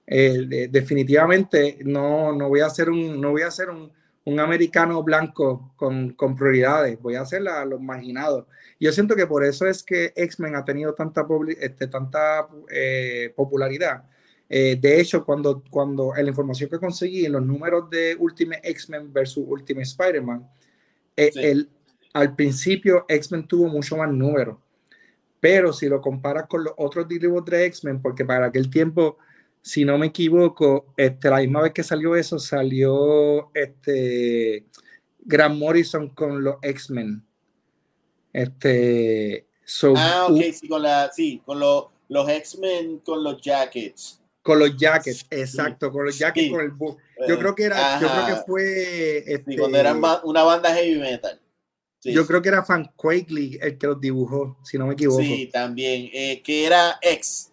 Eh, definitivamente no, no voy a ser un, no voy a ser un, un americano blanco con, con, prioridades, voy a ser a los marginados. Yo siento que por eso es que X-Men ha tenido tanta, este, tanta eh, popularidad, eh, de hecho, cuando, cuando en la información que conseguí en los números de Ultimate X-Men versus Ultimate Spider-Man, eh, al principio X-Men tuvo mucho más números. Pero si lo comparas con los otros libros de X-Men, porque para aquel tiempo, si no me equivoco, este, la misma vez que salió eso, salió este, Grant Morrison con los X-Men. Este, ah, ok, sí, con, la, sí, con los X-Men, con los jackets. Con los jackets, exacto, con los jackets, con el Yo eh, creo que era, yo creo que fue. Este, cuando eran una banda heavy metal. yo creo que era Fan Quakely el que los dibujó, si no me equivoco. Sí, también. Eh, que era X.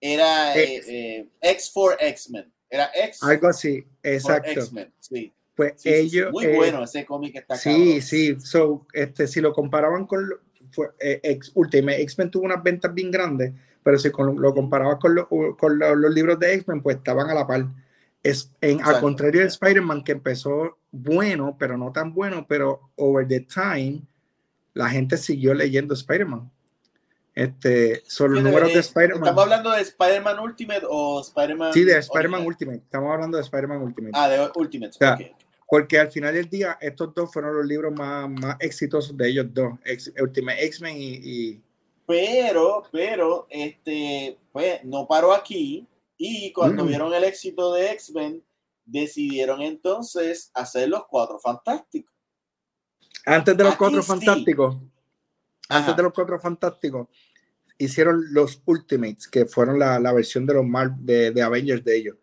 Era eh, X for X-Men. Era X. Algo así, exacto. X-Men, sí. Pues ellos. Muy bueno ese cómic está Sí, sí. So, este, si lo comparaban con. Fue, X, Ultimate X-Men tuvo unas ventas bien grandes pero si lo comparabas con, con los libros de X-Men, pues estaban a la par. Es, en, al contrario de Spider-Man, que empezó bueno, pero no tan bueno, pero over the time, la gente siguió leyendo Spider-Man. Este, son los números de Spider-Man. ¿Estamos hablando de Spider-Man Ultimate o Spider-Man? Sí, de Spider-Man Ultimate. Estamos hablando de Spider-man Ultimate. Ah, de Ultimate. Porque al final del día, estos dos fueron los libros más, más exitosos de ellos dos: Ultimate X-Men y pero, pero, este, pues no paró aquí y cuando mm. vieron el éxito de X-Men, decidieron entonces hacer los cuatro fantásticos. Antes de los cuatro fantásticos, antes de los cuatro fantásticos, hicieron los Ultimates, que fueron la, versión de los Mar de, de, Avengers de ellos.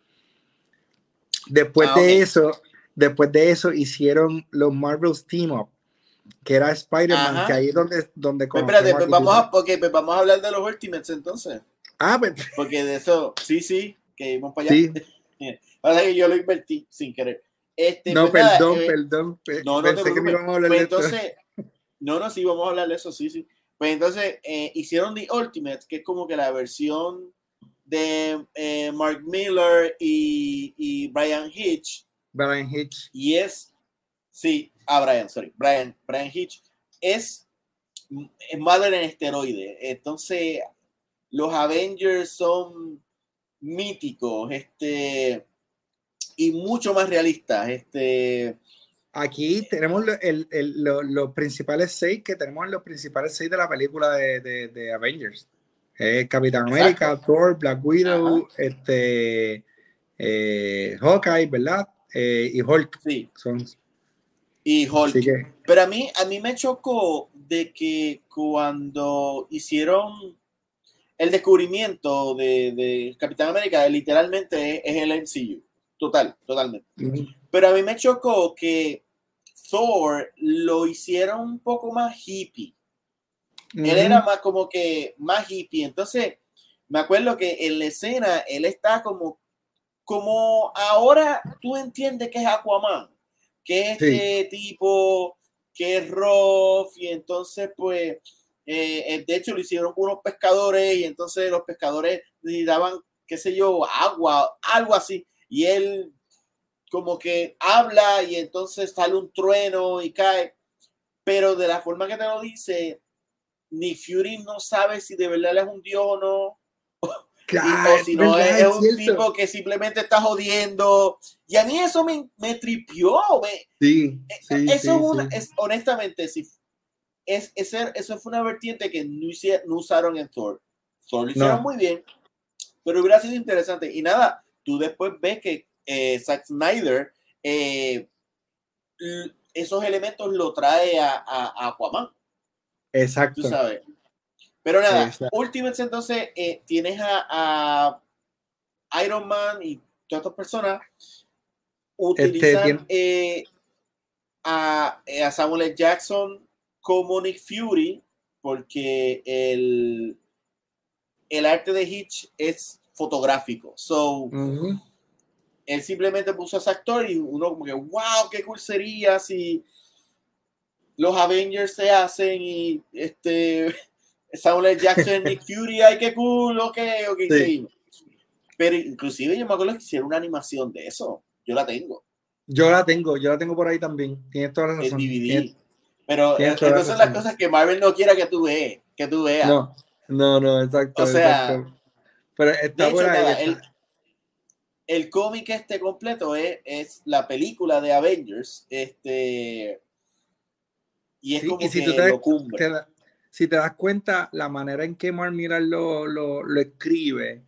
Después ah, de eso, después de eso hicieron los Marvel's Team Up, que era Spider-Man, que ahí es donde, donde pues Espérate, pues vamos, a, okay, pues vamos a hablar de los Ultimates entonces. Ah, pues. Porque de eso, sí, sí, que vamos para allá. Sí. [laughs] Ahora que yo lo invertí sin querer. Este, no, pues perdón, eh, perdón. No, no Pensé que me íbamos a hablar de entonces, No, no, sí, vamos a hablar de eso, sí, sí. Pues entonces eh, hicieron The Ultimate, que es como que la versión de eh, Mark Miller y, y Brian Hitch. Brian Hitch. Y es, sí, Ah, Brian, sorry. Brian, Brian Hitch es, es madre en esteroide. Entonces, los Avengers son míticos, este, y mucho más realistas. Este, Aquí tenemos los principales seis que tenemos en los principales seis de la película de, de, Avengers. Capitán América, Thor, Black Widow, este, eh, Hawkeye, ¿verdad? Eh, y Hulk. Sí. Son y Hulk. Pero a mí, a mí me chocó de que cuando hicieron el descubrimiento de, Capitán América, literalmente es, el MCU. Total, totalmente. Pero a mí me chocó que Thor lo hicieron un poco más hippie. Él era más como que más hippie. Entonces, me acuerdo que en la escena él está como, como ahora tú entiendes que es Aquaman que este tipo que es rough y entonces pues eh, eh, de hecho lo hicieron unos pescadores y entonces los pescadores necesitaban qué sé yo agua algo así y él como que habla y entonces sale un trueno y cae pero de la forma que te lo dice ni Fury no sabe si de verdad es un dios o no [laughs] o si no es, un tipo que simplemente está jodiendo. Y a mí eso me, me tripió. sí, e, sí, eso es, honestamente, si es, eso fue una vertiente que no, no usaron en Thor. Thor lo hicieron muy bien, pero hubiera sido interesante. Y nada, tú después ves que eh, Zack Snyder eh, esos elementos lo trae a, a, Aquaman. Exacto. Tú sabes. Pero nada, Ultimates entonces eh, tienes a, Iron Man y todas estas personas utilizan este, a, a, Samuel L. Jackson como Nick Fury porque el, el arte de Hitch es fotográfico. So, él simplemente puso a ese actor y uno como que, wow, qué cool sería si los Avengers se hacen y este [laughs] Samuel Jackson, Nick Fury, [laughs] ay, qué cool, ok, ok, sí. Pero inclusive yo me acuerdo que hicieron una animación de eso. Yo la tengo. Yo la tengo, yo la tengo por ahí también. Tienes toda la razón. DVD. Pero estas son las cosas que Marvel no quiera que tú veas. Que tú veas. No, no, no, exacto. O sea, pero está por ahí el cómic este completo es, es, la película de Avengers. Este, y es como si que te, lo cumple. si te das cuenta, la manera en que Marmiral lo, lo, lo, escribe,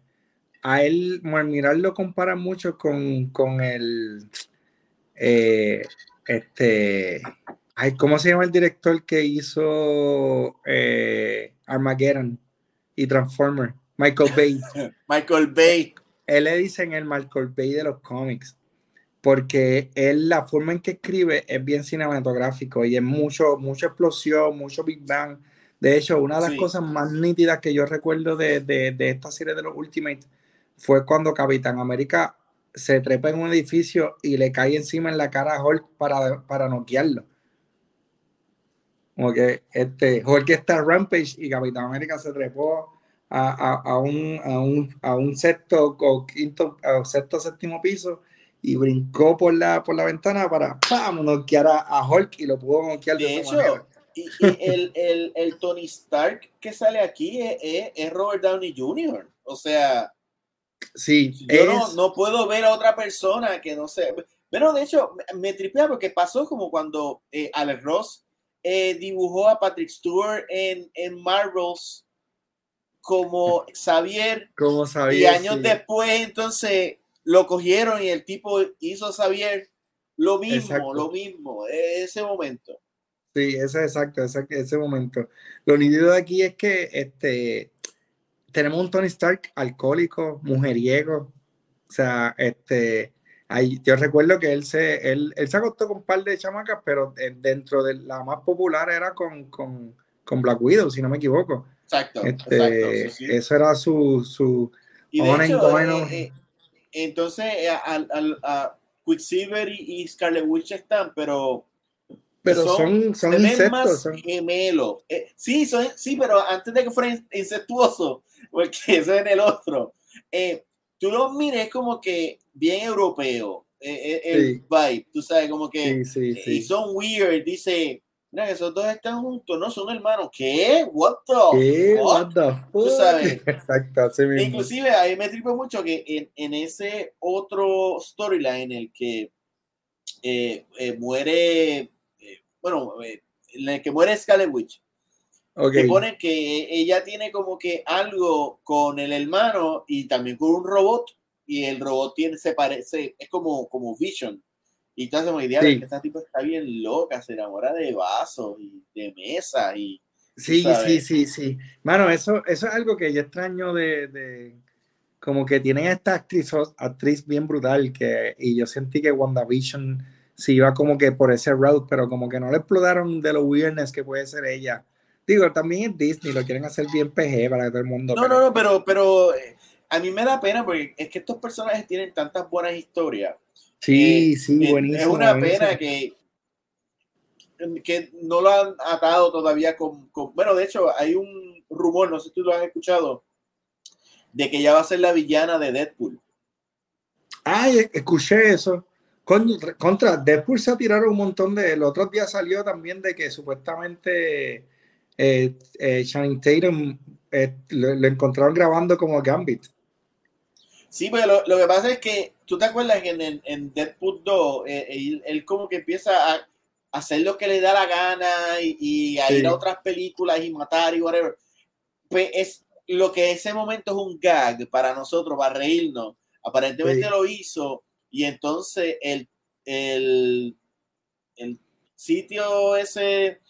a él, Marmiral lo compara mucho con, con el. Eh, este. Ay, ¿Cómo se llama el director que hizo eh, Armageddon y Transformer? Michael Bay. [laughs] Michael Bay él le dicen el Michael Bay de los cómics, porque él, la forma en que escribe es bien cinematográfico y es mucho, mucha explosión, mucho Big Bang. De hecho, una de las cosas más nítidas que yo recuerdo de, de, de, esta serie de los Ultimate fue cuando Capitán América se trepa en un edificio y le cae encima en la cara a Hulk para, para noquearlo. Como que este, Hulk está Rampage y Capitán América se trepó a, a, un, a, un, a un sexto o quinto, o sexto séptimo piso y brincó por la, por la ventana para ¡pam! noquear a, a Hulk y lo pudo noquear de, de hecho, Y, el, el, el, Tony Stark que sale aquí es, es, Robert Downey Jr. O sea, sí, yo no, no, puedo ver a otra persona que no sé. Pero de hecho, me tripea porque pasó como cuando eh, Alex Ross eh, dibujó a Patrick Stewart en, en Marvels como Xavier. Como Xavier. Y años después, entonces lo cogieron y el tipo hizo Xavier lo mismo, lo mismo, e-, ese momento. Sí, ese exacto, ese, ese momento. Lo nítido de aquí es que este, tenemos un Tony Stark alcohólico, mujeriego. O sea, este, ahí, yo recuerdo que él se, él, él se acostó con un par de chamacas, pero dentro de la más popular era con, con, con Black Widow, si no me equivoco. Exacto, este, exacto Eso era su... su y de hecho, eh, eh, entonces, eh, a, Quicksilver y, Scarlet Witch están, pero... Pero son, son, insectos. Son... Gemelo. sí, son, sí, pero antes de que fuera incestuoso, [laughs] porque eso es en el otro, tú lo mires como que bien europeo, el vibe, tú sabes, como que... Sí, sí, y son weird, dice Mira, esos dos están juntos, no son hermanos. ¿Qué? What the ¿Qué? What the fuck? Tú sabes. [laughs] Exacto, mismo. Inclusive ahí me tripo mucho que en, en ese otro storyline en el que eh, eh, muere, eh, bueno, en el que muere Scarlet Witch, okay. que pone que ella tiene como que algo con el hermano y también con un robot y el robot tiene, se parece, es como, como Vision y entonces hacemos idea de que esta tipo está bien loca, se enamora de vasos y de mesa y... Sí, sí, sí, sí. Mano, eso, eso es algo que yo extraño de, de como que tienen esta actriz, actriz bien brutal que, y yo sentí que WandaVision se iba como que por ese route, pero como que no le explotaron de lo weirdness que puede ser ella. Digo, también es Disney, lo quieren hacer bien PG para que todo el mundo... No, no, no, pero, pero eh, a mí me da pena porque es que estos personajes tienen tantas buenas historias Sí, eh, sí, buenísimo. Es una pena que, que no lo han atado todavía con, Bueno, de hecho, hay un rumor, no sé si tú lo has escuchado, de que ya va a ser la villana de Deadpool. Ay, escuché eso. contra Deadpool se tiraron un montón de. El otro día salió también de que supuestamente eh, eh Tatum eh, lo, encontraron grabando como Gambit. Sí, pero lo, lo, que pasa es que tú te acuerdas que en, en Deadpool 2, eh, él, como que empieza a hacer lo que le da la gana y, y a ir a otras películas y matar y whatever. Pues es lo que ese momento es un gag para nosotros, para reírnos. Aparentemente lo hizo y entonces el, el, el sitio ese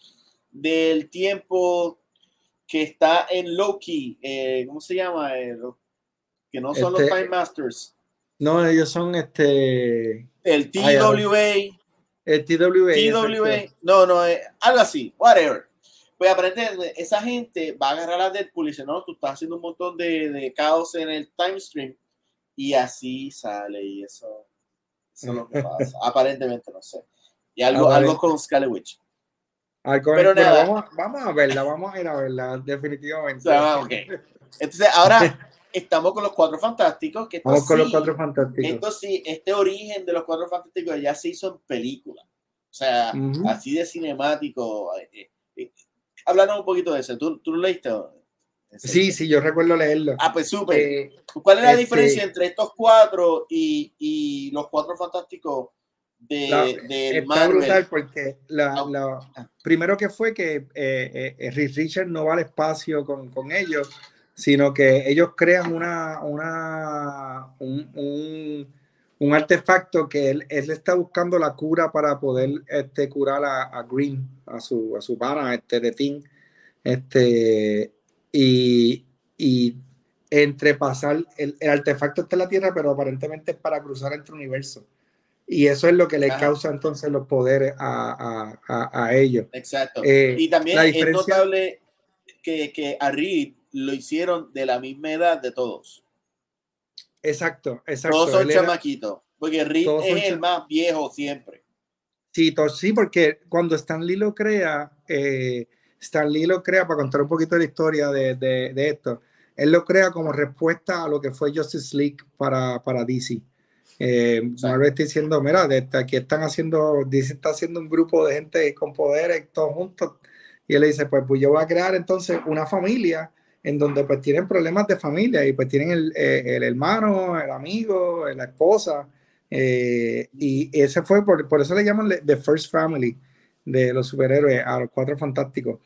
del tiempo que está en Loki, eh, ¿cómo se llama? Eh, que no son los este, Time Masters. No, ellos son este. El TWA. El TWA. TWA. No, no, eh, algo así, whatever. Pues aparentemente esa gente va a agarrar a Deadpool y dice, no, tú estás haciendo un montón de, de caos en el time stream. Y así sale y eso, eso es lo que [laughs] pasa. aparentemente, no sé. Y algo, algo con Scarlet Witch. pero, nada. Vamos, vamos, a verla, vamos a ir a verla, definitivamente. [laughs] Entonces, ahora [laughs] estamos con los cuatro fantásticos. Que vamos con los cuatro fantásticos. Esto sí, este origen de los cuatro fantásticos ya se hizo en película. O sea, así de cinemático. Eh, eh, un poquito de eso. ¿Tú, tú lo leíste? Sí, sí, yo recuerdo leerlo. Ah, pues súper. Eh, ¿Cuál es la este diferencia entre estos cuatro y, y los cuatro fantásticos de, de está brutal porque la, primero que fue que eh, eh, Richard no va al espacio con, con, ellos, sino que ellos crean una, una un, un, artefacto que él, él, está buscando la cura para poder este, curar a, a Green, a su, a su pana este, de Tim. Este, y, y entre pasar, el, el, artefacto está en la Tierra, pero aparentemente es para cruzar entre universos. Y eso es lo que le causa entonces los poderes a, a, a ellos. Exacto. Eh, y también es notable que, que a Reed lo hicieron de la misma edad de todos. Exacto, exacto. Todos son chamaquitos, porque Reed es el más viejo siempre. Sí, sí, porque cuando Stan Lee lo crea, eh, Stan Lee lo crea, para contar un poquito de la historia de, de, de, esto, él lo crea como respuesta a lo que fue Justice League para, para DC. Eh, Marvel está diciendo, mira, de, aquí están haciendo, dice, está haciendo un grupo de gente con poderes, todos juntos. Y él le dice, pues, pues yo voy a crear entonces una familia en donde pues tienen problemas de familia y pues tienen el, eh, el hermano, el amigo, la esposa. Eh, y ese fue, por, por, eso le llaman The First Family de los superhéroes a los cuatro fantásticos.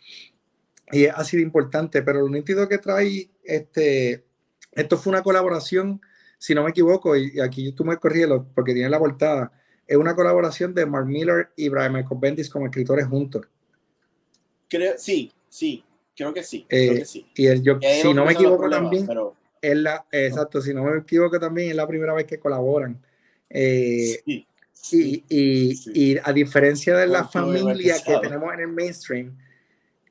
Y ha sido importante, pero lo nítido que trae este, esto fue una colaboración si no me equivoco, y aquí tú me corrígelo porque tiene la portada, es una colaboración de Mark Miller y Brian Michael como escritores juntos. Creo, sí, sí, creo que sí. creo eh, que sí. Y el, yo, si no me equivoco también, es la, exacto, si no me equivoco también es la primera vez que colaboran. Eh, sí, y, y, y, a diferencia de la familia que tenemos en el mainstream,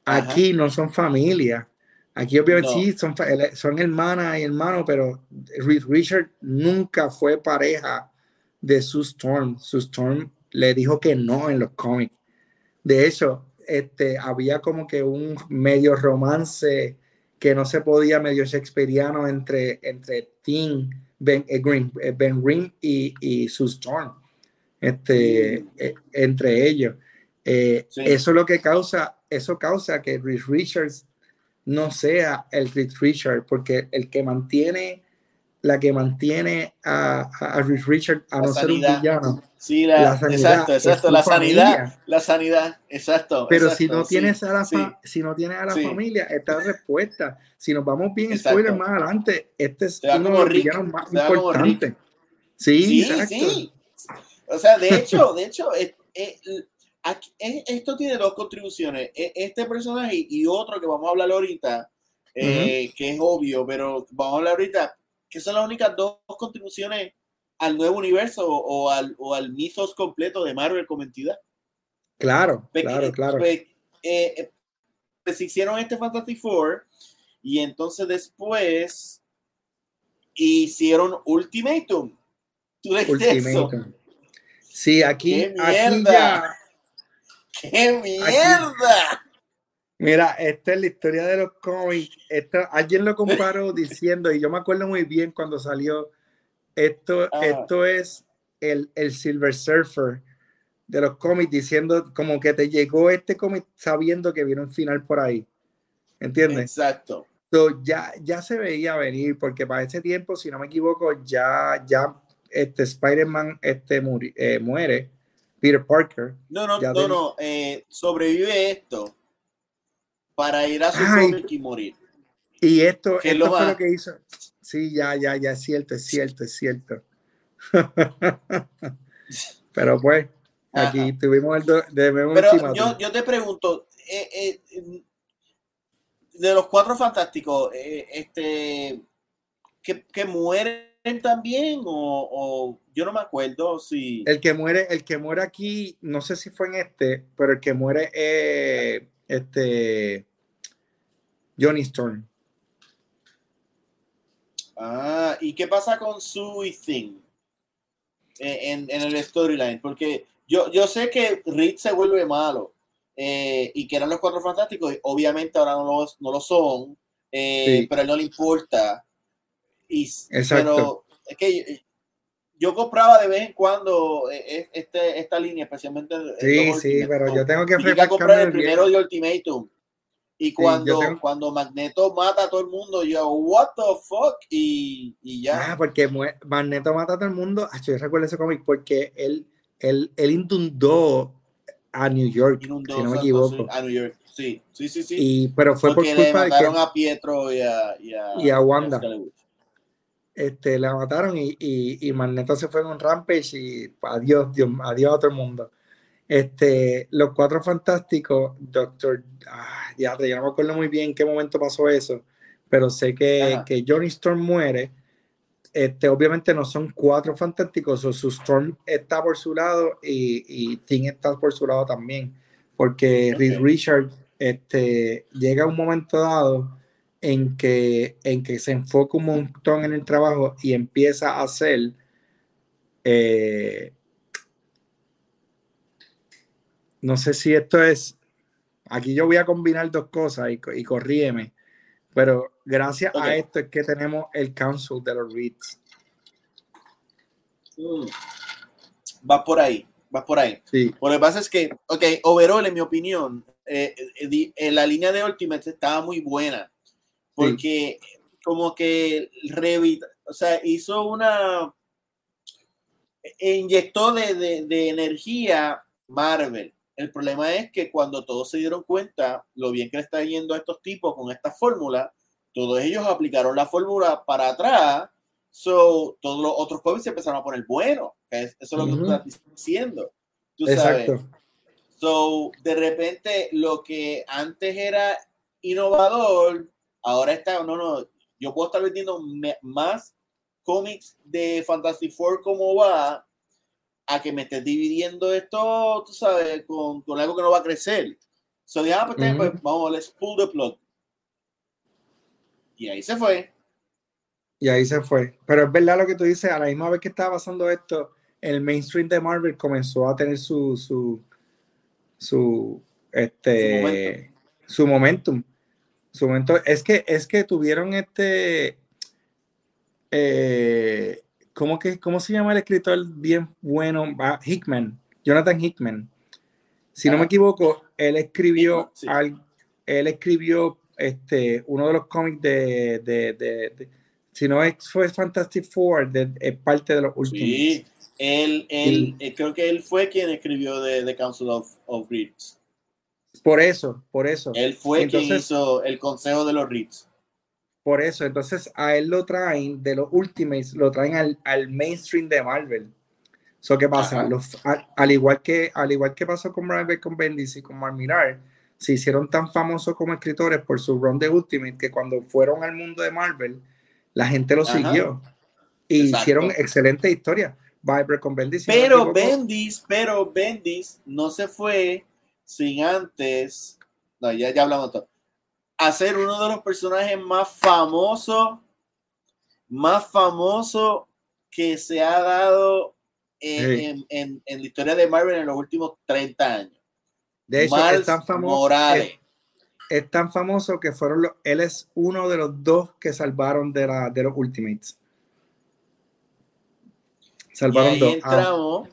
aquí no son familias. Aquí obviamente sí, son, son hermanas y hermanos, pero Richard nunca fue pareja de Sue Storm. Sue Storm le dijo que no en los cómics. De hecho, este, había como que un medio romance que no se podía, medio shakespeariano entre, entre Tim, Ben, eh, Green, eh, ben Green y, y Sue Storm, este, mm. eh, entre ellos. Eso es lo que causa, eso causa que Richards no sea el Reed Richard, porque el que mantiene, la que mantiene a, a Reed Richard a no ser un villano. Sí, la, exacto, exacto, la sanidad, la sanidad, exacto. Pero si no tienes a la, si no tienes a la familia, esta respuesta. Si nos vamos bien spoiler más adelante, este es uno de los villanos más importantes. Sí, sí, O sea, de hecho, de hecho, esto tiene dos contribuciones. E, este personaje y otro que vamos a hablar ahorita, eh, que es obvio, pero vamos a hablar ahorita, que son las únicas dos contribuciones al nuevo universo o, al, o al mitos completo de Marvel como entidad. Claro, claro, claro. Pues, eh, pues, hicieron este Fantastic Four y entonces después hicieron Ultimatum. ¿Tú Ultimatum. Sí, aquí, aquí ya ¡Qué mierda! Mira, esta es la historia de los cómics. alguien lo comparó [laughs] diciendo, y yo me acuerdo muy bien cuando salió, esto, ah. esto es el, el Silver Surfer de los cómics, diciendo como que te llegó este cómic sabiendo que viene un final por ahí. ¿Entiendes? Exacto. ya, ya se veía venir, porque para ese tiempo, si no me equivoco, ya, ya este Spider-Man este, eh, muere, Peter Parker. No, no, no, no, eh, sobrevive esto para ir a su cómic y morir. Y esto, esto fue lo que hizo. Sí, ya, ya, ya, es cierto, es cierto, es cierto. [laughs] Pero pues, aquí tuvimos el... Pero yo, yo, te pregunto, eh, eh, de los cuatro fantásticos, eh, este, que, mueren también o, yo no me acuerdo si el que muere el que muere aquí no sé si fue en este pero el que muere es este Johnny Storm ah y qué pasa con Sue Thing en, en el storyline porque yo, yo sé que Reed se vuelve malo eh, y que eran los cuatro fantásticos, obviamente ahora no, los, no lo son, eh, pero a él no le importa. Y, Pero es que yo, compraba de vez en cuando eh, este, esta línea, especialmente. Sí, sí, pero yo tengo que comprar el primero de Ultimatum. Y cuando, cuando Magneto mata a todo el mundo, yo, what the fuck? Y, y ya. Ah, porque Magneto mata a todo el mundo. yo recuerdo ese cómic porque él, él, él inundó a New York, si no me equivoco. A New York, sí, sí, sí, sí. Y, pero fue por culpa de que... a Pietro y a, y a, Wanda. Este, la mataron y, y, y, Magneto se fue en un rampage y adiós, Dios, adiós a todo el mundo. Este, los cuatro fantásticos, Doctor, ah, ya, ya no me acuerdo muy bien en qué momento pasó eso, pero sé que, que Johnny Storm muere. Este, obviamente no son cuatro fantásticos, o su Storm está por su lado y, y Tim está por su lado también, porque Richard este, llega a un momento dado en que, en que se enfoca un montón en el trabajo y empieza a hacer eh, no sé si esto es, aquí yo voy a combinar dos cosas y, y corríeme, pero gracias a esto es que tenemos el Council de los REITs. Mm. Va por ahí, va por ahí. Lo que pasa es que, ok, overall, en mi opinión, eh, eh, en la línea de Ultimate estaba muy buena. Porque como que Revit, o sea, hizo una... Inyectó de, de, de energía Marvel el problema es que cuando todos se dieron cuenta lo bien que le está yendo a estos tipos con esta fórmula, todos ellos aplicaron la fórmula para atrás, so, todos los otros cómics se empezaron a poner buenos, eso es lo que tú estás diciendo. Tú Exacto. Sabes. So, de repente, lo que antes era innovador, ahora está, no, no, yo puedo estar vendiendo más cómics de Fantasy Four como va, a que me estés dividiendo esto, tú sabes, con, con algo que no va a crecer. So, dije, ah, pues, pues, vamos, let's pull the plug. Y ahí se fue. Y ahí se fue. Pero es verdad lo que tú dices, a la misma vez que estaba pasando esto, el mainstream de Marvel comenzó a tener su, su, su, este, su momentum. Su momento. Es que, es que tuvieron este, eh, ¿cómo, que, ¿cómo se llama el escritor bien bueno? Ah, Hickman, Jonathan Hickman. Si no me equivoco, él escribió, él escribió este, uno de los cómics de, de, de, si no fue Fantastic Four, de, parte de los últimos. Sí, él, él, eh, creo que él fue quien escribió The Council of, of Reeds. Por eso, por eso. Él fue quien hizo el Consejo de los Reeds. Por eso, entonces a él lo traen de los Ultimates, lo traen al, al mainstream de Marvel. So, ¿Qué pasa? Los, al, igual que, al igual que pasó con Marvel, con Bendis y con Marmirar, se hicieron tan famosos como escritores por su run de Ultimate que cuando fueron al mundo de Marvel, la gente lo siguió. Y hicieron excelente historia. Viber con Bendis. Pero Bendis, pero Bendis no se fue sin antes. No, ya, ya hablamos todo a ser uno de los personajes más famosos, más famoso que se ha dado en, la historia de Marvel en los últimos 30 años. De hecho, es tan famoso. Es, tan famoso que fueron los, él es uno de los dos que salvaron de, la, de los Ultimates. Salvaron dos. Ah.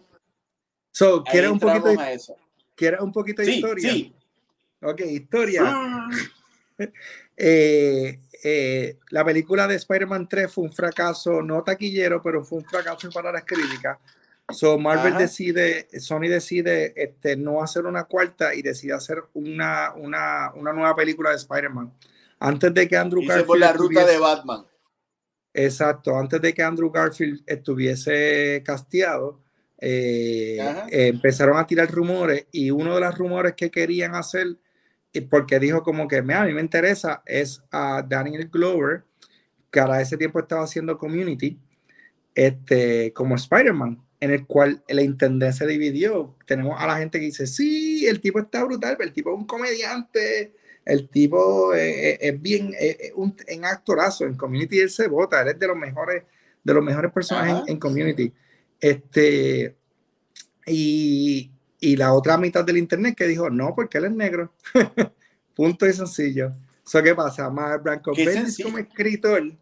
So, ¿quieres un poquito ¿Quieres un poquito de historia? Sí. Ok, historia. Eh, eh, la película de Spider-Man 3 fue un fracaso, no taquillero, pero fue un fracaso para las críticas. So Marvel decide, Sony decide este, no hacer una cuarta y decide hacer una, una, una nueva película de Spider-Man. Antes de que Andrew Garfield. por la ruta de Batman. Exacto, antes de que Andrew Garfield estuviese casteado, eh, empezaron a tirar rumores y uno de los rumores que querían hacer porque dijo como que, a mí me interesa, es a Daniel Glover, que a ese tiempo estaba haciendo Community, este, como Spider-Man, en el cual la intendencia se dividió. Tenemos a la gente que dice, sí, el tipo está brutal, pero el tipo es un comediante, el tipo es, bien, es, un en actorazo, en Community él se vota, él es de los mejores, de los mejores personajes en, en, Community. Este, y, y la otra mitad del internet que dijo, no, porque él es negro. [laughs] Punto y sencillo. ¿Eso qué pasa? Mar Branco como escritor,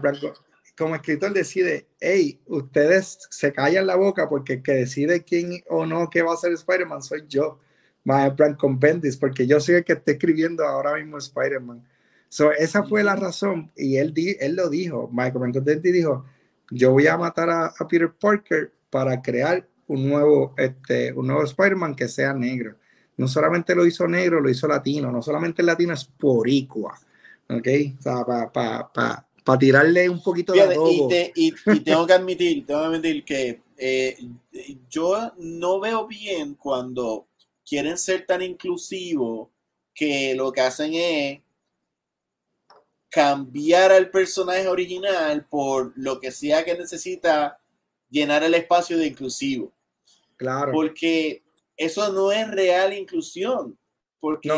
Branco, como escritor decide, hey, ustedes se callan la boca porque el que decide quién o no que va a ser Spider-Man soy yo, Mar Branco Bendis, porque yo soy el que está escribiendo ahora mismo Spider-Man. So, esa fue la razón y él, di, él lo dijo, Michael Branco Bendis dijo, yo voy a matar a, a Peter Parker para crear un nuevo, este, un nuevo Spider-Man que sea negro. No solamente lo hizo negro, lo hizo latino. No solamente el latino es poricua. ¿Ok? O sea, para tirarle un poquito de y, y, tengo que admitir, tengo que admitir que eh, yo no veo bien cuando quieren ser tan inclusivos que lo que hacen es cambiar al personaje original por lo que sea que necesita llenar el espacio de inclusivo. Claro. Porque eso no es real inclusión. Porque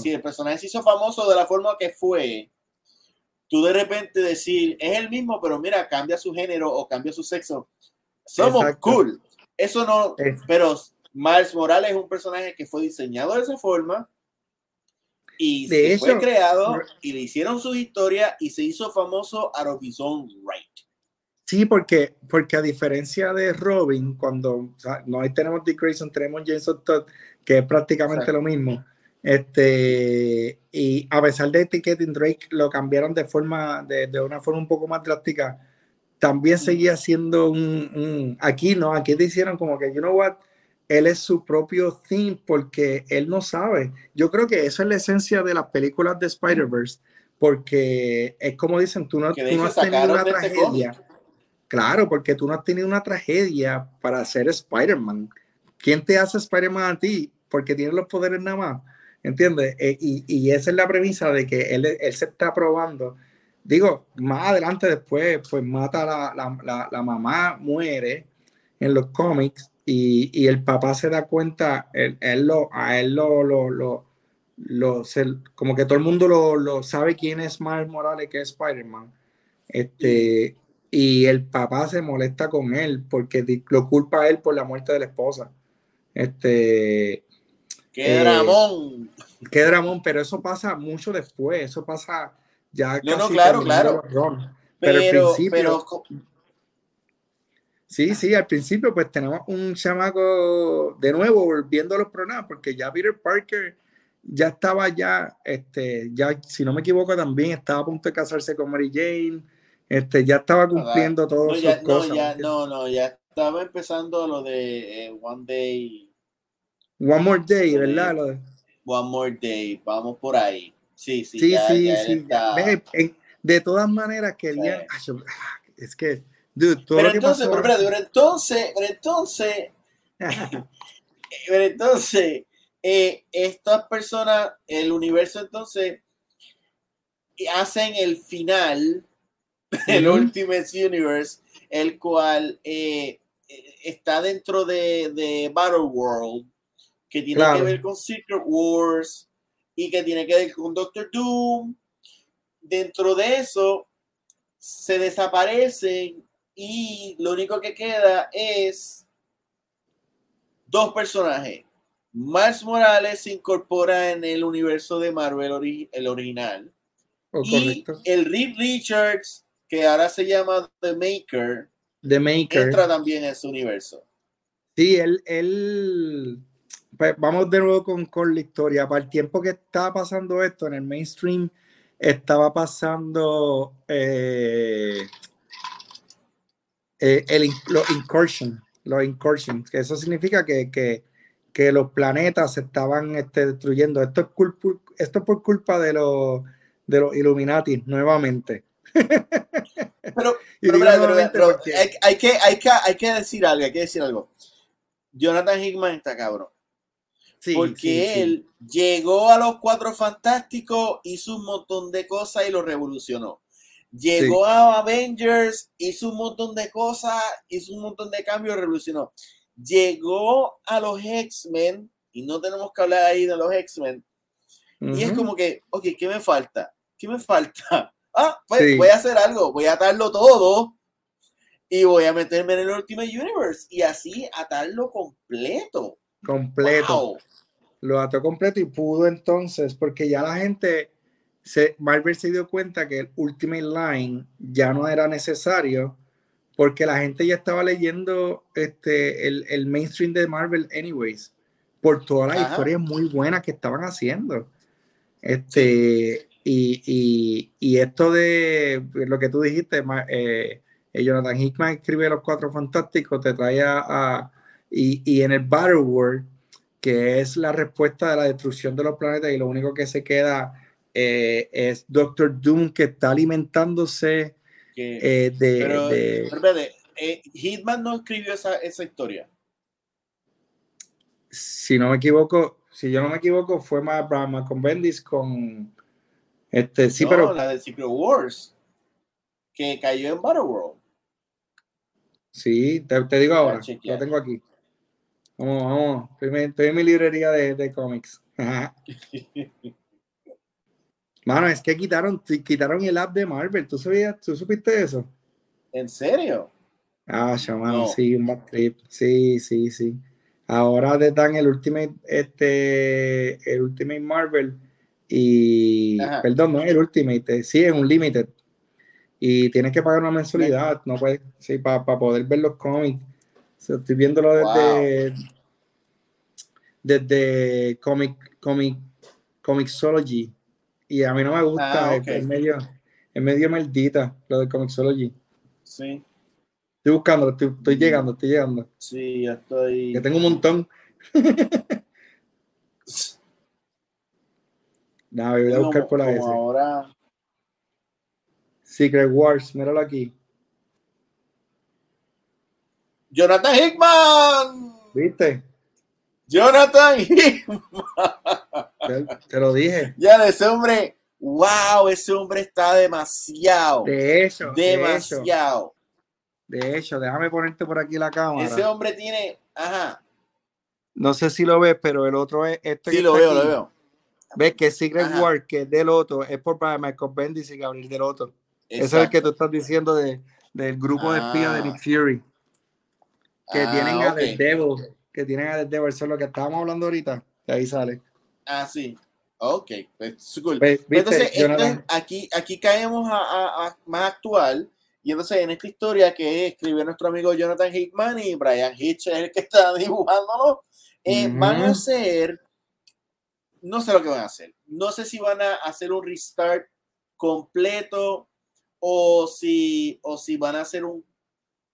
si el personaje se hizo famoso de la forma que fue, tú de repente decir, es el mismo, pero mira, cambia su género o cambia su sexo. Somos cool. Eso no, pero Miles Morales es un personaje que fue diseñado de esa forma y se fue creado y le hicieron su historia y se hizo famoso a of his right. Sí, porque, porque a diferencia de Robin, cuando no ahí tenemos Dick Grayson, tenemos Jason Todd, que es prácticamente lo mismo. Este, y a pesar de Ticketing Drake lo cambiaron de forma, de, de, una forma un poco más drástica, también seguía siendo un, aquí no, aquí te hicieron como que, you know what, él es su propio theme porque él no sabe. Yo creo que esa es la esencia de las películas de Spider-Verse, porque es como dicen, tú no, tú no has tenido una este tragedia. Claro, porque tú no has tenido una tragedia para ser Spider-Man. ¿Quién te hace Spider-Man a ti? Porque tiene los poderes nada más. ¿Entiendes? Eh, y, esa es la premisa de que él, se está probando. Digo, más adelante después, pues mata a la, mamá, muere en los cómics y, el papá se da cuenta, él, lo, a él lo, lo, lo, como que todo el mundo lo, sabe quién es Miles Morales, que es Spider-Man. Este, y el papá se molesta con él porque lo culpa a él por la muerte de la esposa. Este. ¡Qué eh, dramón! ¡Qué dramón! Pero eso pasa mucho después, eso pasa ya. No, no, claro, claro. Pero, al principio. Sí, sí, al principio, pues tenemos un chamaco de nuevo volviendo a los programas, porque ya Peter Parker ya estaba ya, este, ya, si no me equivoco, también estaba a punto de casarse con Mary Jane este, ya estaba cumpliendo todo todas no, cosas. Ya, no, no, ya estaba empezando lo de eh, One Day. One More Day, ¿verdad? Lo de... One More Day, vamos por ahí. Sí, sí, sí, sí, sí. de todas maneras querían. Es que, dude, todo pero lo que entonces, pasó... pero, pero, entonces, pero entonces, [laughs] pero entonces, eh, estas personas, el universo entonces hacen el final [laughs] el Ultimate Universe, el cual eh, está dentro de, de, Battle World, que tiene que ver con Secret Wars y que tiene que ver con Doctor Doom. Dentro de eso se desaparecen y lo único que queda es dos personajes. Miles Morales se incorpora en el universo de Marvel, el original. Oh, y el Reed Richards que ahora se llama The Maker, The Maker. entra también en su universo. Sí, él, él pues vamos de nuevo con, con la historia. Para el tiempo que estaba pasando esto en el mainstream, estaba pasando eh, eh, el, los incursion, los incursions, que eso significa que, que, que los planetas se estaban este, destruyendo. Esto es, culpa, esto por culpa de los, de los Illuminati, nuevamente. Pero, [laughs] pero, hay, hay, que, hay, que, hay que decir algo, hay que decir algo. Jonathan Hickman está cabrón porque él llegó a los Cuatro Fantásticos, hizo un montón de cosas y lo revolucionó. Llegó a Avengers, hizo un montón de cosas, hizo un montón de cambios, revolucionó. Llegó a los X-Men, y no tenemos que hablar ahí de los X-Men. Y es como que, ok, ¿qué me falta? ¿Qué me falta? Ah, pues voy a hacer algo, voy a atarlo todo y voy a meterme en el Ultimate Universe y así atarlo completo. Completo. Lo ató completo y pudo entonces, porque ya la gente, se, Marvel se dio cuenta que el Ultimate Line ya no era necesario, porque la gente ya estaba leyendo este, el, el mainstream de Marvel anyways, por todas las historias muy buenas que estaban haciendo. Este, y, y, y, esto de lo que tú dijiste, eh, eh, Jonathan Hickman escribe Los Cuatro Fantásticos, te trae a, y, y, en el Battle World que es la respuesta de la destrucción de los planetas y lo único que se queda eh, es Doctor Doom que está alimentándose eh, de... Pero, de eh, Hitman no escribió esa, esa, historia. Si no me equivoco, si yo no me equivoco, fue más Brahma con Bendis con... Este, sí, pero... La de Secret Wars, que cayó en Battleworld. Sí, te, te digo ahora, lo tengo aquí. Vamos, vamos. Estoy, en mi librería de, de cómics. [laughs] Mano, es que quitaron, quitaron el app de Marvel. ¿Tú, sabías, ¿Tú supiste eso? ¿En serio? Ah, mano, sí, un bad trip. Sí, sí, sí. Ahora te dan el Ultimate, este, el Ultimate Marvel y, perdón, no es el Ultimate, sí, es un Limited. Y tienes que pagar una mensualidad, no puedes, sí, para poder ver los cómics estoy viéndolo desde, desde Comic, Comic, Comixology. Y a mí no me gusta, ah, es, medio, es medio maldita lo de Comixology. Sí. Estoy buscando, estoy, llegando, estoy llegando. Sí, ya estoy. Que tengo un montón. [laughs] no, voy a buscar por la S. Ahora. Secret Wars, míralo aquí. Jonathan Hickman. ¿Viste? Jonathan [laughs] Hickman. Te, lo dije. Ya, ese hombre, wow, ese hombre está demasiado. De hecho. Demasiado. De hecho, déjame ponerte por aquí la cámara. Ese hombre tiene, ajá. No sé si lo ves, pero el otro es este. Sí, lo veo, lo veo. Ves que Secret War, que es del otro, es por Michael Bendis y Gabriel del otro. Ese es el que tú estás diciendo de, del grupo de espías de ah. Nick Fury que tienen ah, a The Devil, que tienen a Devil, eso es lo que estábamos hablando ahorita, ahí sale. Ah, sí. Ok, pues, cool. Pues, entonces, aquí, aquí caemos a, más actual. Y entonces en esta historia que escribió nuestro amigo Jonathan Hickman y Brian Hitch es el que está [laughs] dibujándolo, eh, van a hacer, no sé lo que van a hacer, no sé si van a hacer un restart completo o si, o si van a hacer un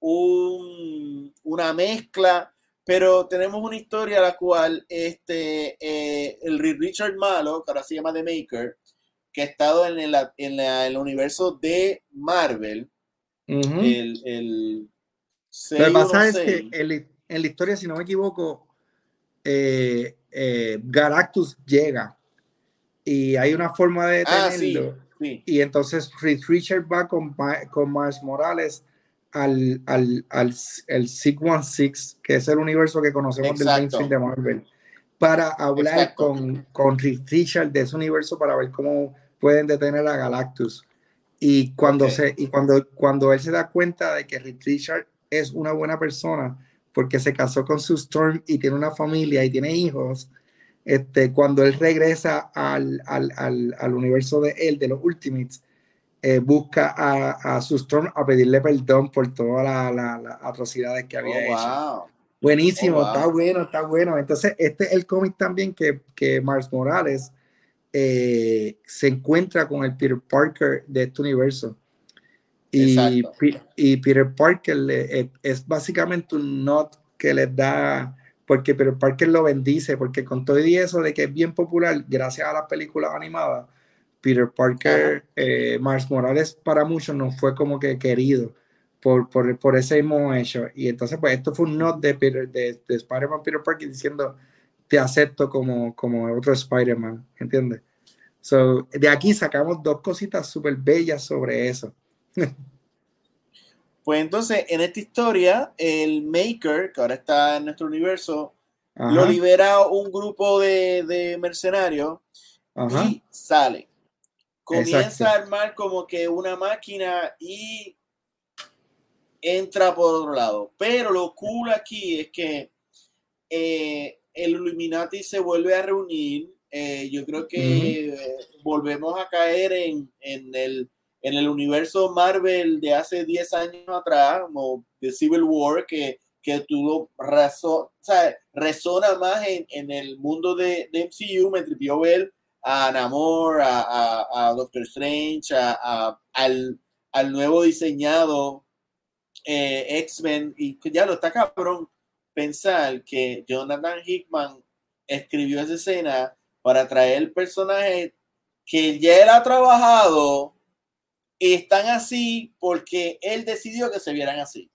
una mezcla, pero tenemos una historia la cual este, eh, el Richard Malo, que ahora se llama The Maker, que ha estado en, el, en, el universo de Marvel, el, el Lo que pasa es que en, la historia, si no me equivoco, eh, eh, Galactus llega. Y hay una forma de ah, detenerlo. Y entonces Richard va con, con Miles Morales al, al, al el 616, que es el universo que conocemos del mainstream de Marvel, para hablar con, con Richard de ese universo para ver cómo pueden detener a Galactus. Y cuando, se, y cuando, cuando él se da cuenta de que Richard es una buena persona porque se casó con su Storm y tiene una familia y tiene hijos, este, cuando él regresa al, al, al, al universo de él, de los Ultimates, eh, busca a, a, su Storm a pedirle perdón por todas las atrocidades que había oh, hecho. Buenísimo, oh, está bueno, está bueno. Entonces, este es el cómic también que, que Mars Morales eh, se encuentra con el Peter Parker de este universo. Y, y Peter Parker le, es básicamente un not que les da, porque Peter Parker lo bendice, porque con todo y eso de que es bien popular, gracias a las películas animadas, Peter Parker, eh, Mars Morales para muchos no fue como que querido por, por, por, ese mismo hecho. Y entonces, pues esto fue un not de, Peter, de, de Spider-Man Peter Parker diciendo, te acepto como, como otro Spider-Man, ¿entiendes? So, de aquí sacamos dos cositas súper bellas sobre eso. Pues entonces, en esta historia, el Maker, que ahora está en nuestro universo, lo libera un grupo de, mercenarios y sale. Comienza a armar como que una máquina y entra por otro lado. Pero lo cool aquí es que eh, el Illuminati se vuelve a reunir. Eh, yo creo que volvemos a caer en, en el en el universo Marvel de hace 10 años atrás, como de Civil War, que, que tuvo razón, o sea, resona más en, el mundo de, de, MCU, me tripió ver a Namor, a, a, a Doctor Strange, a, al, al, nuevo diseñado eh, X-Men, y ya lo está cabrón pensar que Jonathan Hickman escribió esa escena para traer el personaje que ya él ha trabajado están así porque él decidió que se vieran así.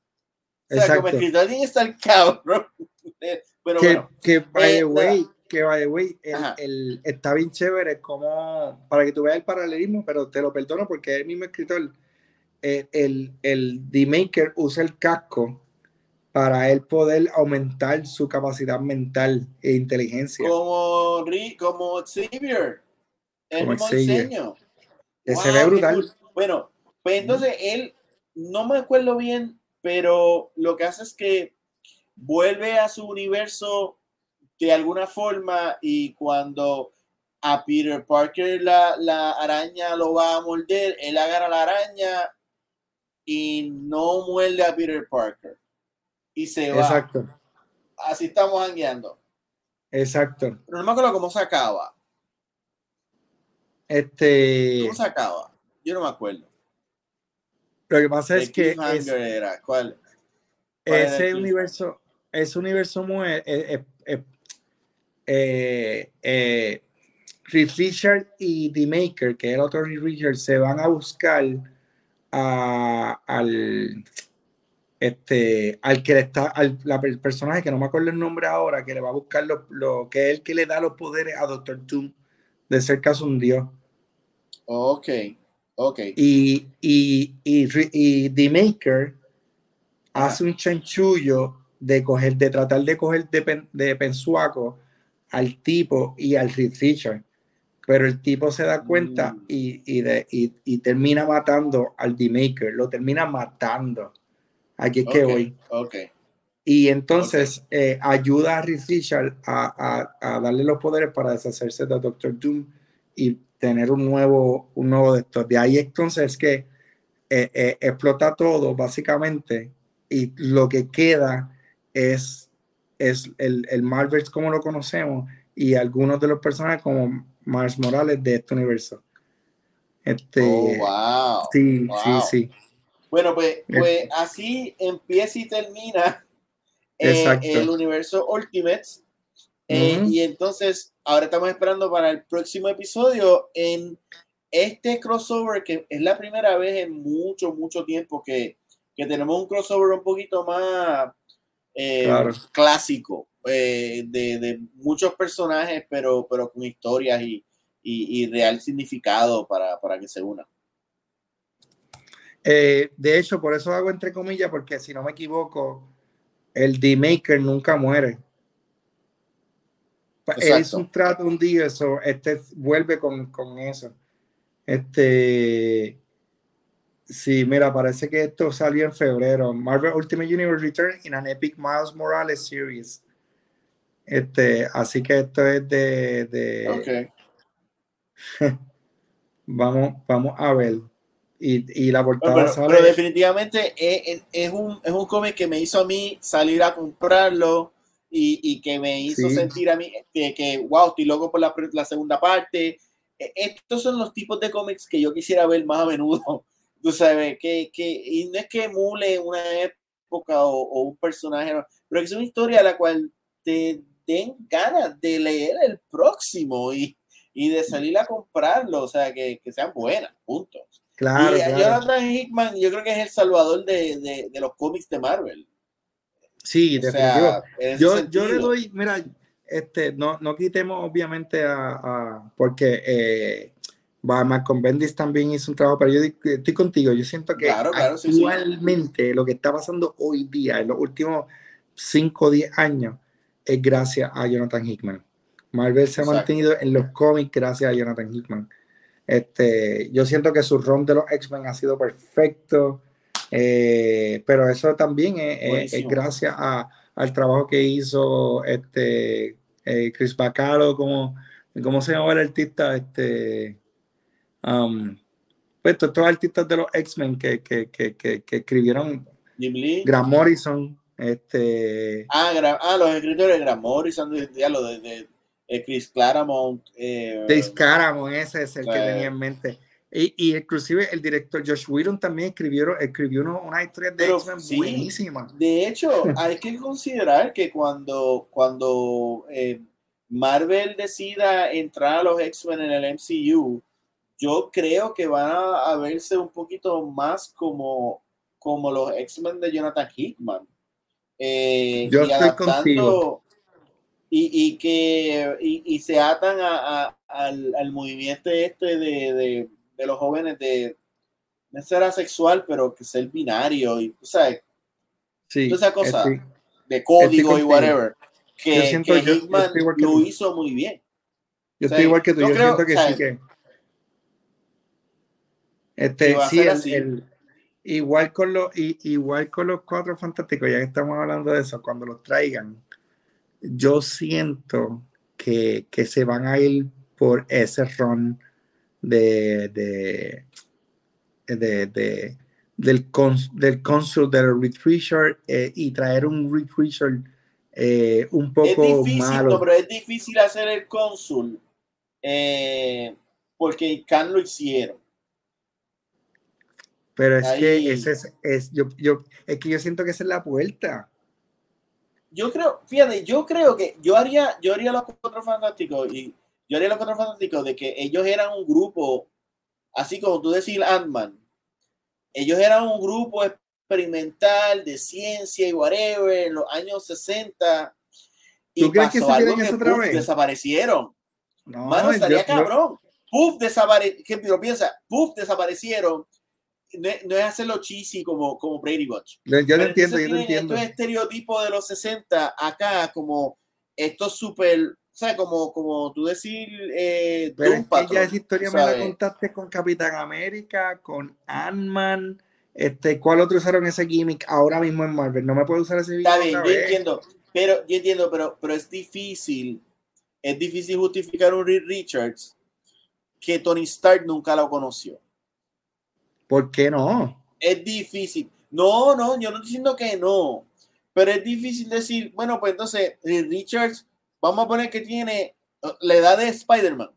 O sea, como escritor está el cabrón. [laughs] Pero que, bueno. Que by the way, que by the way, el, está bien chévere como, para que tú veas el paralelismo, pero te lo perdono porque es el mismo escritor. El, el, el D-Maker usa el casco para él poder aumentar su capacidad mental e inteligencia. Como, como Xavier. El como mismo diseño. se ve brutal. Bueno, pues entonces él, no me acuerdo bien, pero lo que hace es que vuelve a su universo de alguna forma y cuando a Peter Parker la, la araña lo va a morder, él agarra la araña y no muerde a Peter Parker. Y se va. Exacto. Así estamos hangueando. Exacto. Pero no me acuerdo cómo se acaba. Este. ¿Cómo se acaba? Yo no me acuerdo. Lo que pasa es que era? ¿Cuál? ese universo, ese universo muy eh, eh, eh, eh Richard y The Maker, que es el otro Richard, se van a buscar a, al este al que está al la, el personaje que no me acuerdo el nombre ahora que le va a buscar lo, lo que es el que le da los poderes a Doctor Doom de ser caso un dios ok y, y, y, The Maker hace un chanchullo de coger, de tratar de coger de, de pensuaco al tipo y al Richard. Pero el tipo se da cuenta mm. y, y, de, y, termina matando al The Maker, lo termina matando. Aquí es que voy. Y entonces eh, ayuda a Richard a, a, a, darle los poderes para deshacerse de Doctor Doom y tener un nuevo, un nuevo de estos. De ahí entonces que eh, eh, explota todo básicamente y lo que queda es, es el, el Marvel como lo conocemos y algunos de los personajes como Mars Morales de este universo. Este, oh, wow. Sí, sí, sí. Bueno, pues, pues así empieza y termina eh, el universo Ultimates. Y entonces ahora estamos esperando para el próximo episodio en este crossover, que es la primera vez en mucho, mucho tiempo que, que tenemos un crossover un poquito más eh, clásico, eh, de, de, muchos personajes, pero, pero con historias y, y, real significado para, para, que se unan. Eh, de hecho, por eso hago entre comillas, porque si no me equivoco, el D-Maker nunca muere es un trato un día, eso, este vuelve con, con, eso. Este, sí, mira, parece que esto salió en febrero. Marvel Ultimate Universe Return in an Epic Miles Morales Series. Este, así que esto es de, de... Okay. [laughs] vamos, vamos a ver. Y, y la portada pero, sale- pero definitivamente es, es- es un, es un cómic que me hizo a mí salir a comprarlo y, y que me hizo Sí. sentir a mí que, que, wow, estoy loco por la, la segunda parte. E- Estos son los tipos de cómics que yo quisiera ver más a menudo. [laughs] Tú sabes, que, que y no es que emule una época o, o un personaje, pero es una historia a la cual te den ganas de leer el próximo y, y de salir a comprarlo, o sea, que, que sean buenas, punto. claro, y claro. Jonathan Hickman, yo creo que es el salvador de, de, de los cómics de Marvel. Sí, O definitivo. sea, yo, yo le doy, mira, este, no, no quitemos obviamente a, a- porque eh, Malcolm Bendis también hizo un trabajo, pero yo estoy contigo, yo siento que Claro, claro, sí, sí. actualmente lo que está pasando hoy día, en los últimos 5 o 10 años, es gracias a Jonathan Hickman. Marvel se ha mantenido en los cómics gracias a Jonathan Hickman. Este, yo siento que su run de los X-Men ha sido perfecto, eh, pero eso también es, gracias a- al trabajo que hizo este, eh, Chris Bacalo, como, ¿cómo se llamaba el artista? Este, um, pues todos estos artistas de los X-Men que, que, que, que, escribieron Jim Lee. Grant Morrison, este, Ah, Gra- ah, los escritores de Grant Morrison, de, lo de, de- de Chris Claremont. Eh, Dave Caramon, ese es el que Sí. tenía en mente. Y, y inclusive el director Josh Whedon también escribió, escribió uno- una historia de X-Men sí. buenísima. De hecho, hay que considerar que cuando, cuando eh, Marvel decida entrar a los X-Men en el MCU, yo creo que van a, a verse un poquito más como, como los X-Men de Jonathan Hickman. Eh, Yo y estoy contigo. Y, y que y, y se atan a- a- al, al movimiento este de, de, de los jóvenes de no ser asexual, pero que ser binario y tú sabes, Sí, esa cosa. estoy- de código y whatever, Yo que, siento- que yo- yo Hickman que lo tú. hizo muy bien. yo o sea, estoy igual que tú. yo creo, siento que sí que. Este, sí, el- el- igual con los igual con los cuatro fantásticos, ya que estamos hablando de eso, cuando los traigan, yo siento que, que se van a ir por ese run de, de, de, de- del, cons, del cónsul del Reed Richard eh, y traer un Reed Richard eh, un Es poco difícil, malo. no, pero es difícil hacer el cónsul eh, porque Khan lo hicieron. Pero es Ahí- que ese es, es- yo, yo, es que yo siento que esa es la puerta. Yo creo, fíjate, yo creo que yo haría, yo haría los cuatro fantásticos y yo haría los cuatro fantásticos de que ellos eran un grupo, así como tú decís Ant-Man, ellos eran un grupo experimental de ciencia y whatever en los años 60 y ¿Tú crees que pasó se algo que eso otra puf, vez? desaparecieron. No, Mano, yo- estaría yo- cabrón. Puf, desaparecieron. Lo piensa, puf, desaparecieron. No, es- no es hacerlo cheesy como, como Brady Bunch. yo, yo te entiendo, yo tienen entiendo. Estos estereotipos de los 60 acá, como estos súper, o sea, como, como tú decir, eh, Pero es que ya esa historia me la contaste con Capitán América, con Ant-Man. Este, ¿Cuál otro usaron ese gimmick ahora mismo en Marvel? No me puedo usar ese gimmick. Está bien, yo vez. entiendo, pero yo entiendo, pero, pero es difícil, es difícil justificar un Reed Richards que Tony Stark nunca lo conoció. ¿Por qué no? es difícil. No, no, yo no estoy diciendo que no, pero es difícil decir, bueno, pues entonces Reed Richards, vamos a poner que tiene uh, la edad de Spider-Man.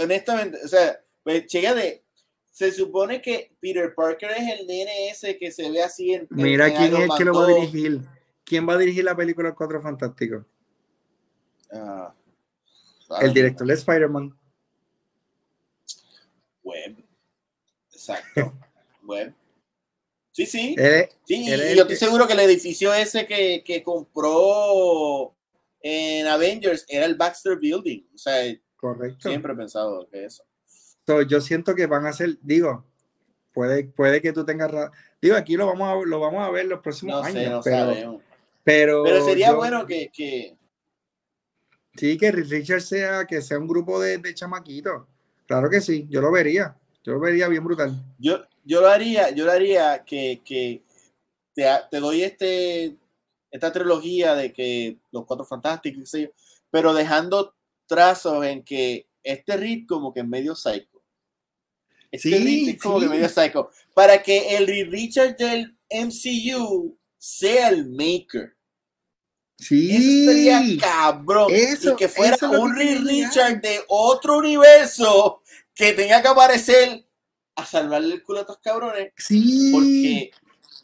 Honestamente, o sea, pues de se supone que Peter Parker es el nene ese que se ve así en. Mira en quién es el que lo va a 2. dirigir. ¿Quién va a dirigir la película Los Cuatro Fantásticos? Ah, El director de Spider-Man. Web. Exacto. [laughs] Web. Sí, sí. Sí, y yo estoy seguro que el edificio ese que, que compró en Avengers era el Baxter Building. O sea, correcto. siempre he pensado que eso. So, yo siento que van a ser, digo, puede, puede que tú tengas Digo, aquí lo vamos a, lo vamos a ver los próximos No sé, años, no pero, sabemos. pero, Pero sería yo- bueno que, que- Sí, que Reed Richards sea, que sea un grupo de, de chamaquitos. Claro que sí, yo lo vería. Yo lo vería bien brutal. yo, yo lo haría, yo lo haría que, que te, te doy este esta trilogía de que los cuatro fantásticos, qué sé yo, pero dejando trazos en que este Reed como que es medio psycho. Este sí, es como que medio psycho. Para que el Richard del MCU sea el maker. Sí. Eso sería cabrón. y que fuera un Richard de otro universo que tenga que aparecer a salvarle el culo a estos cabrones. Sí. Porque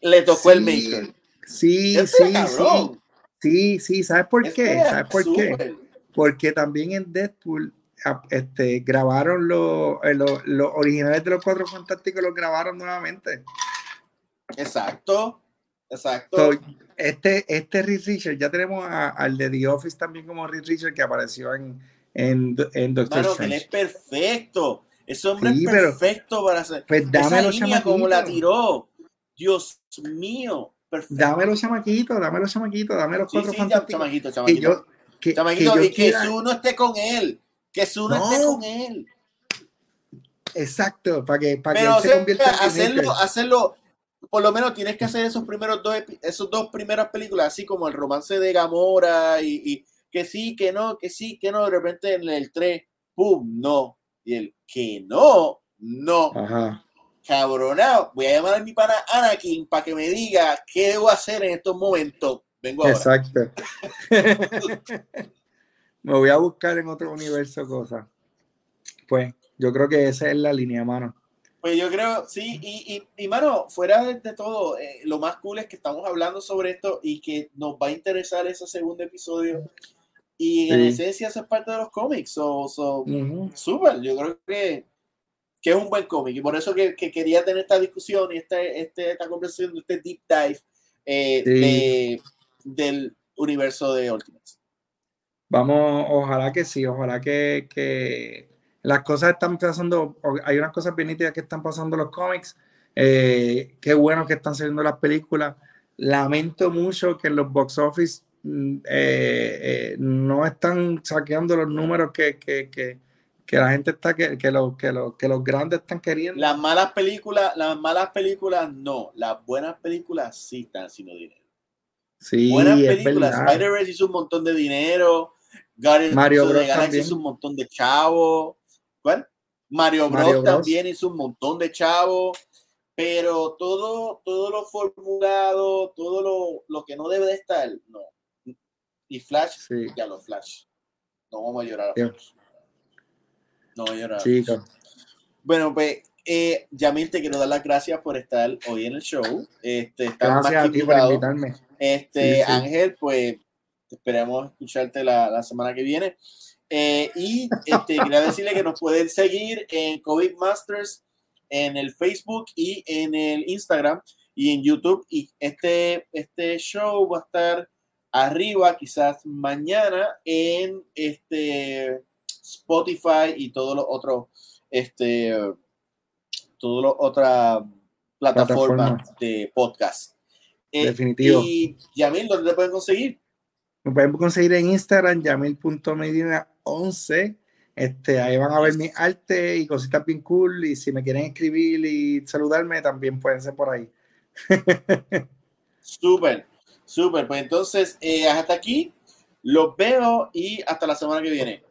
le tocó el maker. Sí, sí, sí. Sí, sí, ¿sabes por qué? ¿Sabes por qué? Porque también en Deadpool este, grabaron los, eh, los, los originales de los Cuatro Fantásticos, los grabaron nuevamente. Exacto, exacto. este, este Reed Richard, ya tenemos al de The Office también como Reed Richard que apareció en, en, en Doctor Strange. él es perfecto. Ese hombre es perfecto para hacer. Pues dámelo, Esa como la tiró. Dios mío. Perfecto. Dámelo, chamaquito, dámelo, chamaquito, dámelo los cuatro sí, fantásticos. Chamaquito, chamaquito. Que yo, que, chamaquito, que yo y que su no esté con él. Que su no, esté con él. Exacto, para que, para Pero, que él se convierta en hacerlo, hacerlo, por lo menos tienes que hacer esos primeros dos, esos dos primeras películas, así como el romance de Gamora y, y que sí, que no, que sí, que no, de repente en el 3, ¡pum! No. Y el que no, no. Ajá cabronado, voy a llamar a mi pana Anakin para que me diga qué debo hacer en estos momentos. Vengo ahora. Exacto. [laughs] me voy a buscar en otro universo cosas. Pues yo creo que esa es la línea, mano. Pues yo creo, sí, y, y, y mano, fuera de, todo, eh, lo más cool es que estamos hablando sobre esto y que nos va a interesar ese segundo episodio. Y en esencia, eso es parte de los cómics. So, so Súper, yo creo que que es un buen cómic. Y por eso que, quería tener esta discusión y este, este, esta conversación, este deep dive eh, del universo de Ultimates. Vamos, ojalá que sí, ojalá que, las cosas están pasando, hay unas cosas bien que están pasando en los cómics, eh, qué bueno que están saliendo las películas, lamento mucho que en los box office mm, eh, no están saqueando los números que, que que la gente está que, que, lo, que, lo, que los grandes están queriendo. Las malas películas, las malas películas no, las buenas películas sí están haciendo dinero. Sí, buenas películas, Spider-Man hizo un montón de dinero, Guardians Mario Bros. Galaxy hizo un montón de chavo. ¿Cuál? Mario Bros, también hizo un montón de chavo, pero todo, todo lo formulado, todo lo, lo que no debe de estar, no. Y Flash, ya lo Flash. No vamos a llorar a Flash. No, yo no. Bueno, pues, eh, Yamil, te quiero dar las gracias por estar hoy en el show. Este, gracias a ti por invitarme. Este, Ángel, pues, esperamos escucharte la, la semana que viene. Eh, y este, quería decirle que nos pueden seguir en COVID Masters en el Facebook y en el Instagram y en YouTube. Y este, este show va a estar arriba, quizás mañana, en este Spotify y todos los otros, este, todas las otras plataformas de podcast. Eh, Definitivo. y Yamil, ¿dónde te pueden conseguir? Me pueden conseguir en Instagram, yamil.medina11. Este, ahí van a ver mi arte y cositas bien cool. Y si me quieren escribir y saludarme, también pueden ser por ahí. [laughs] súper, súper. Pues entonces, eh, hasta aquí. Los veo y hasta la semana que viene.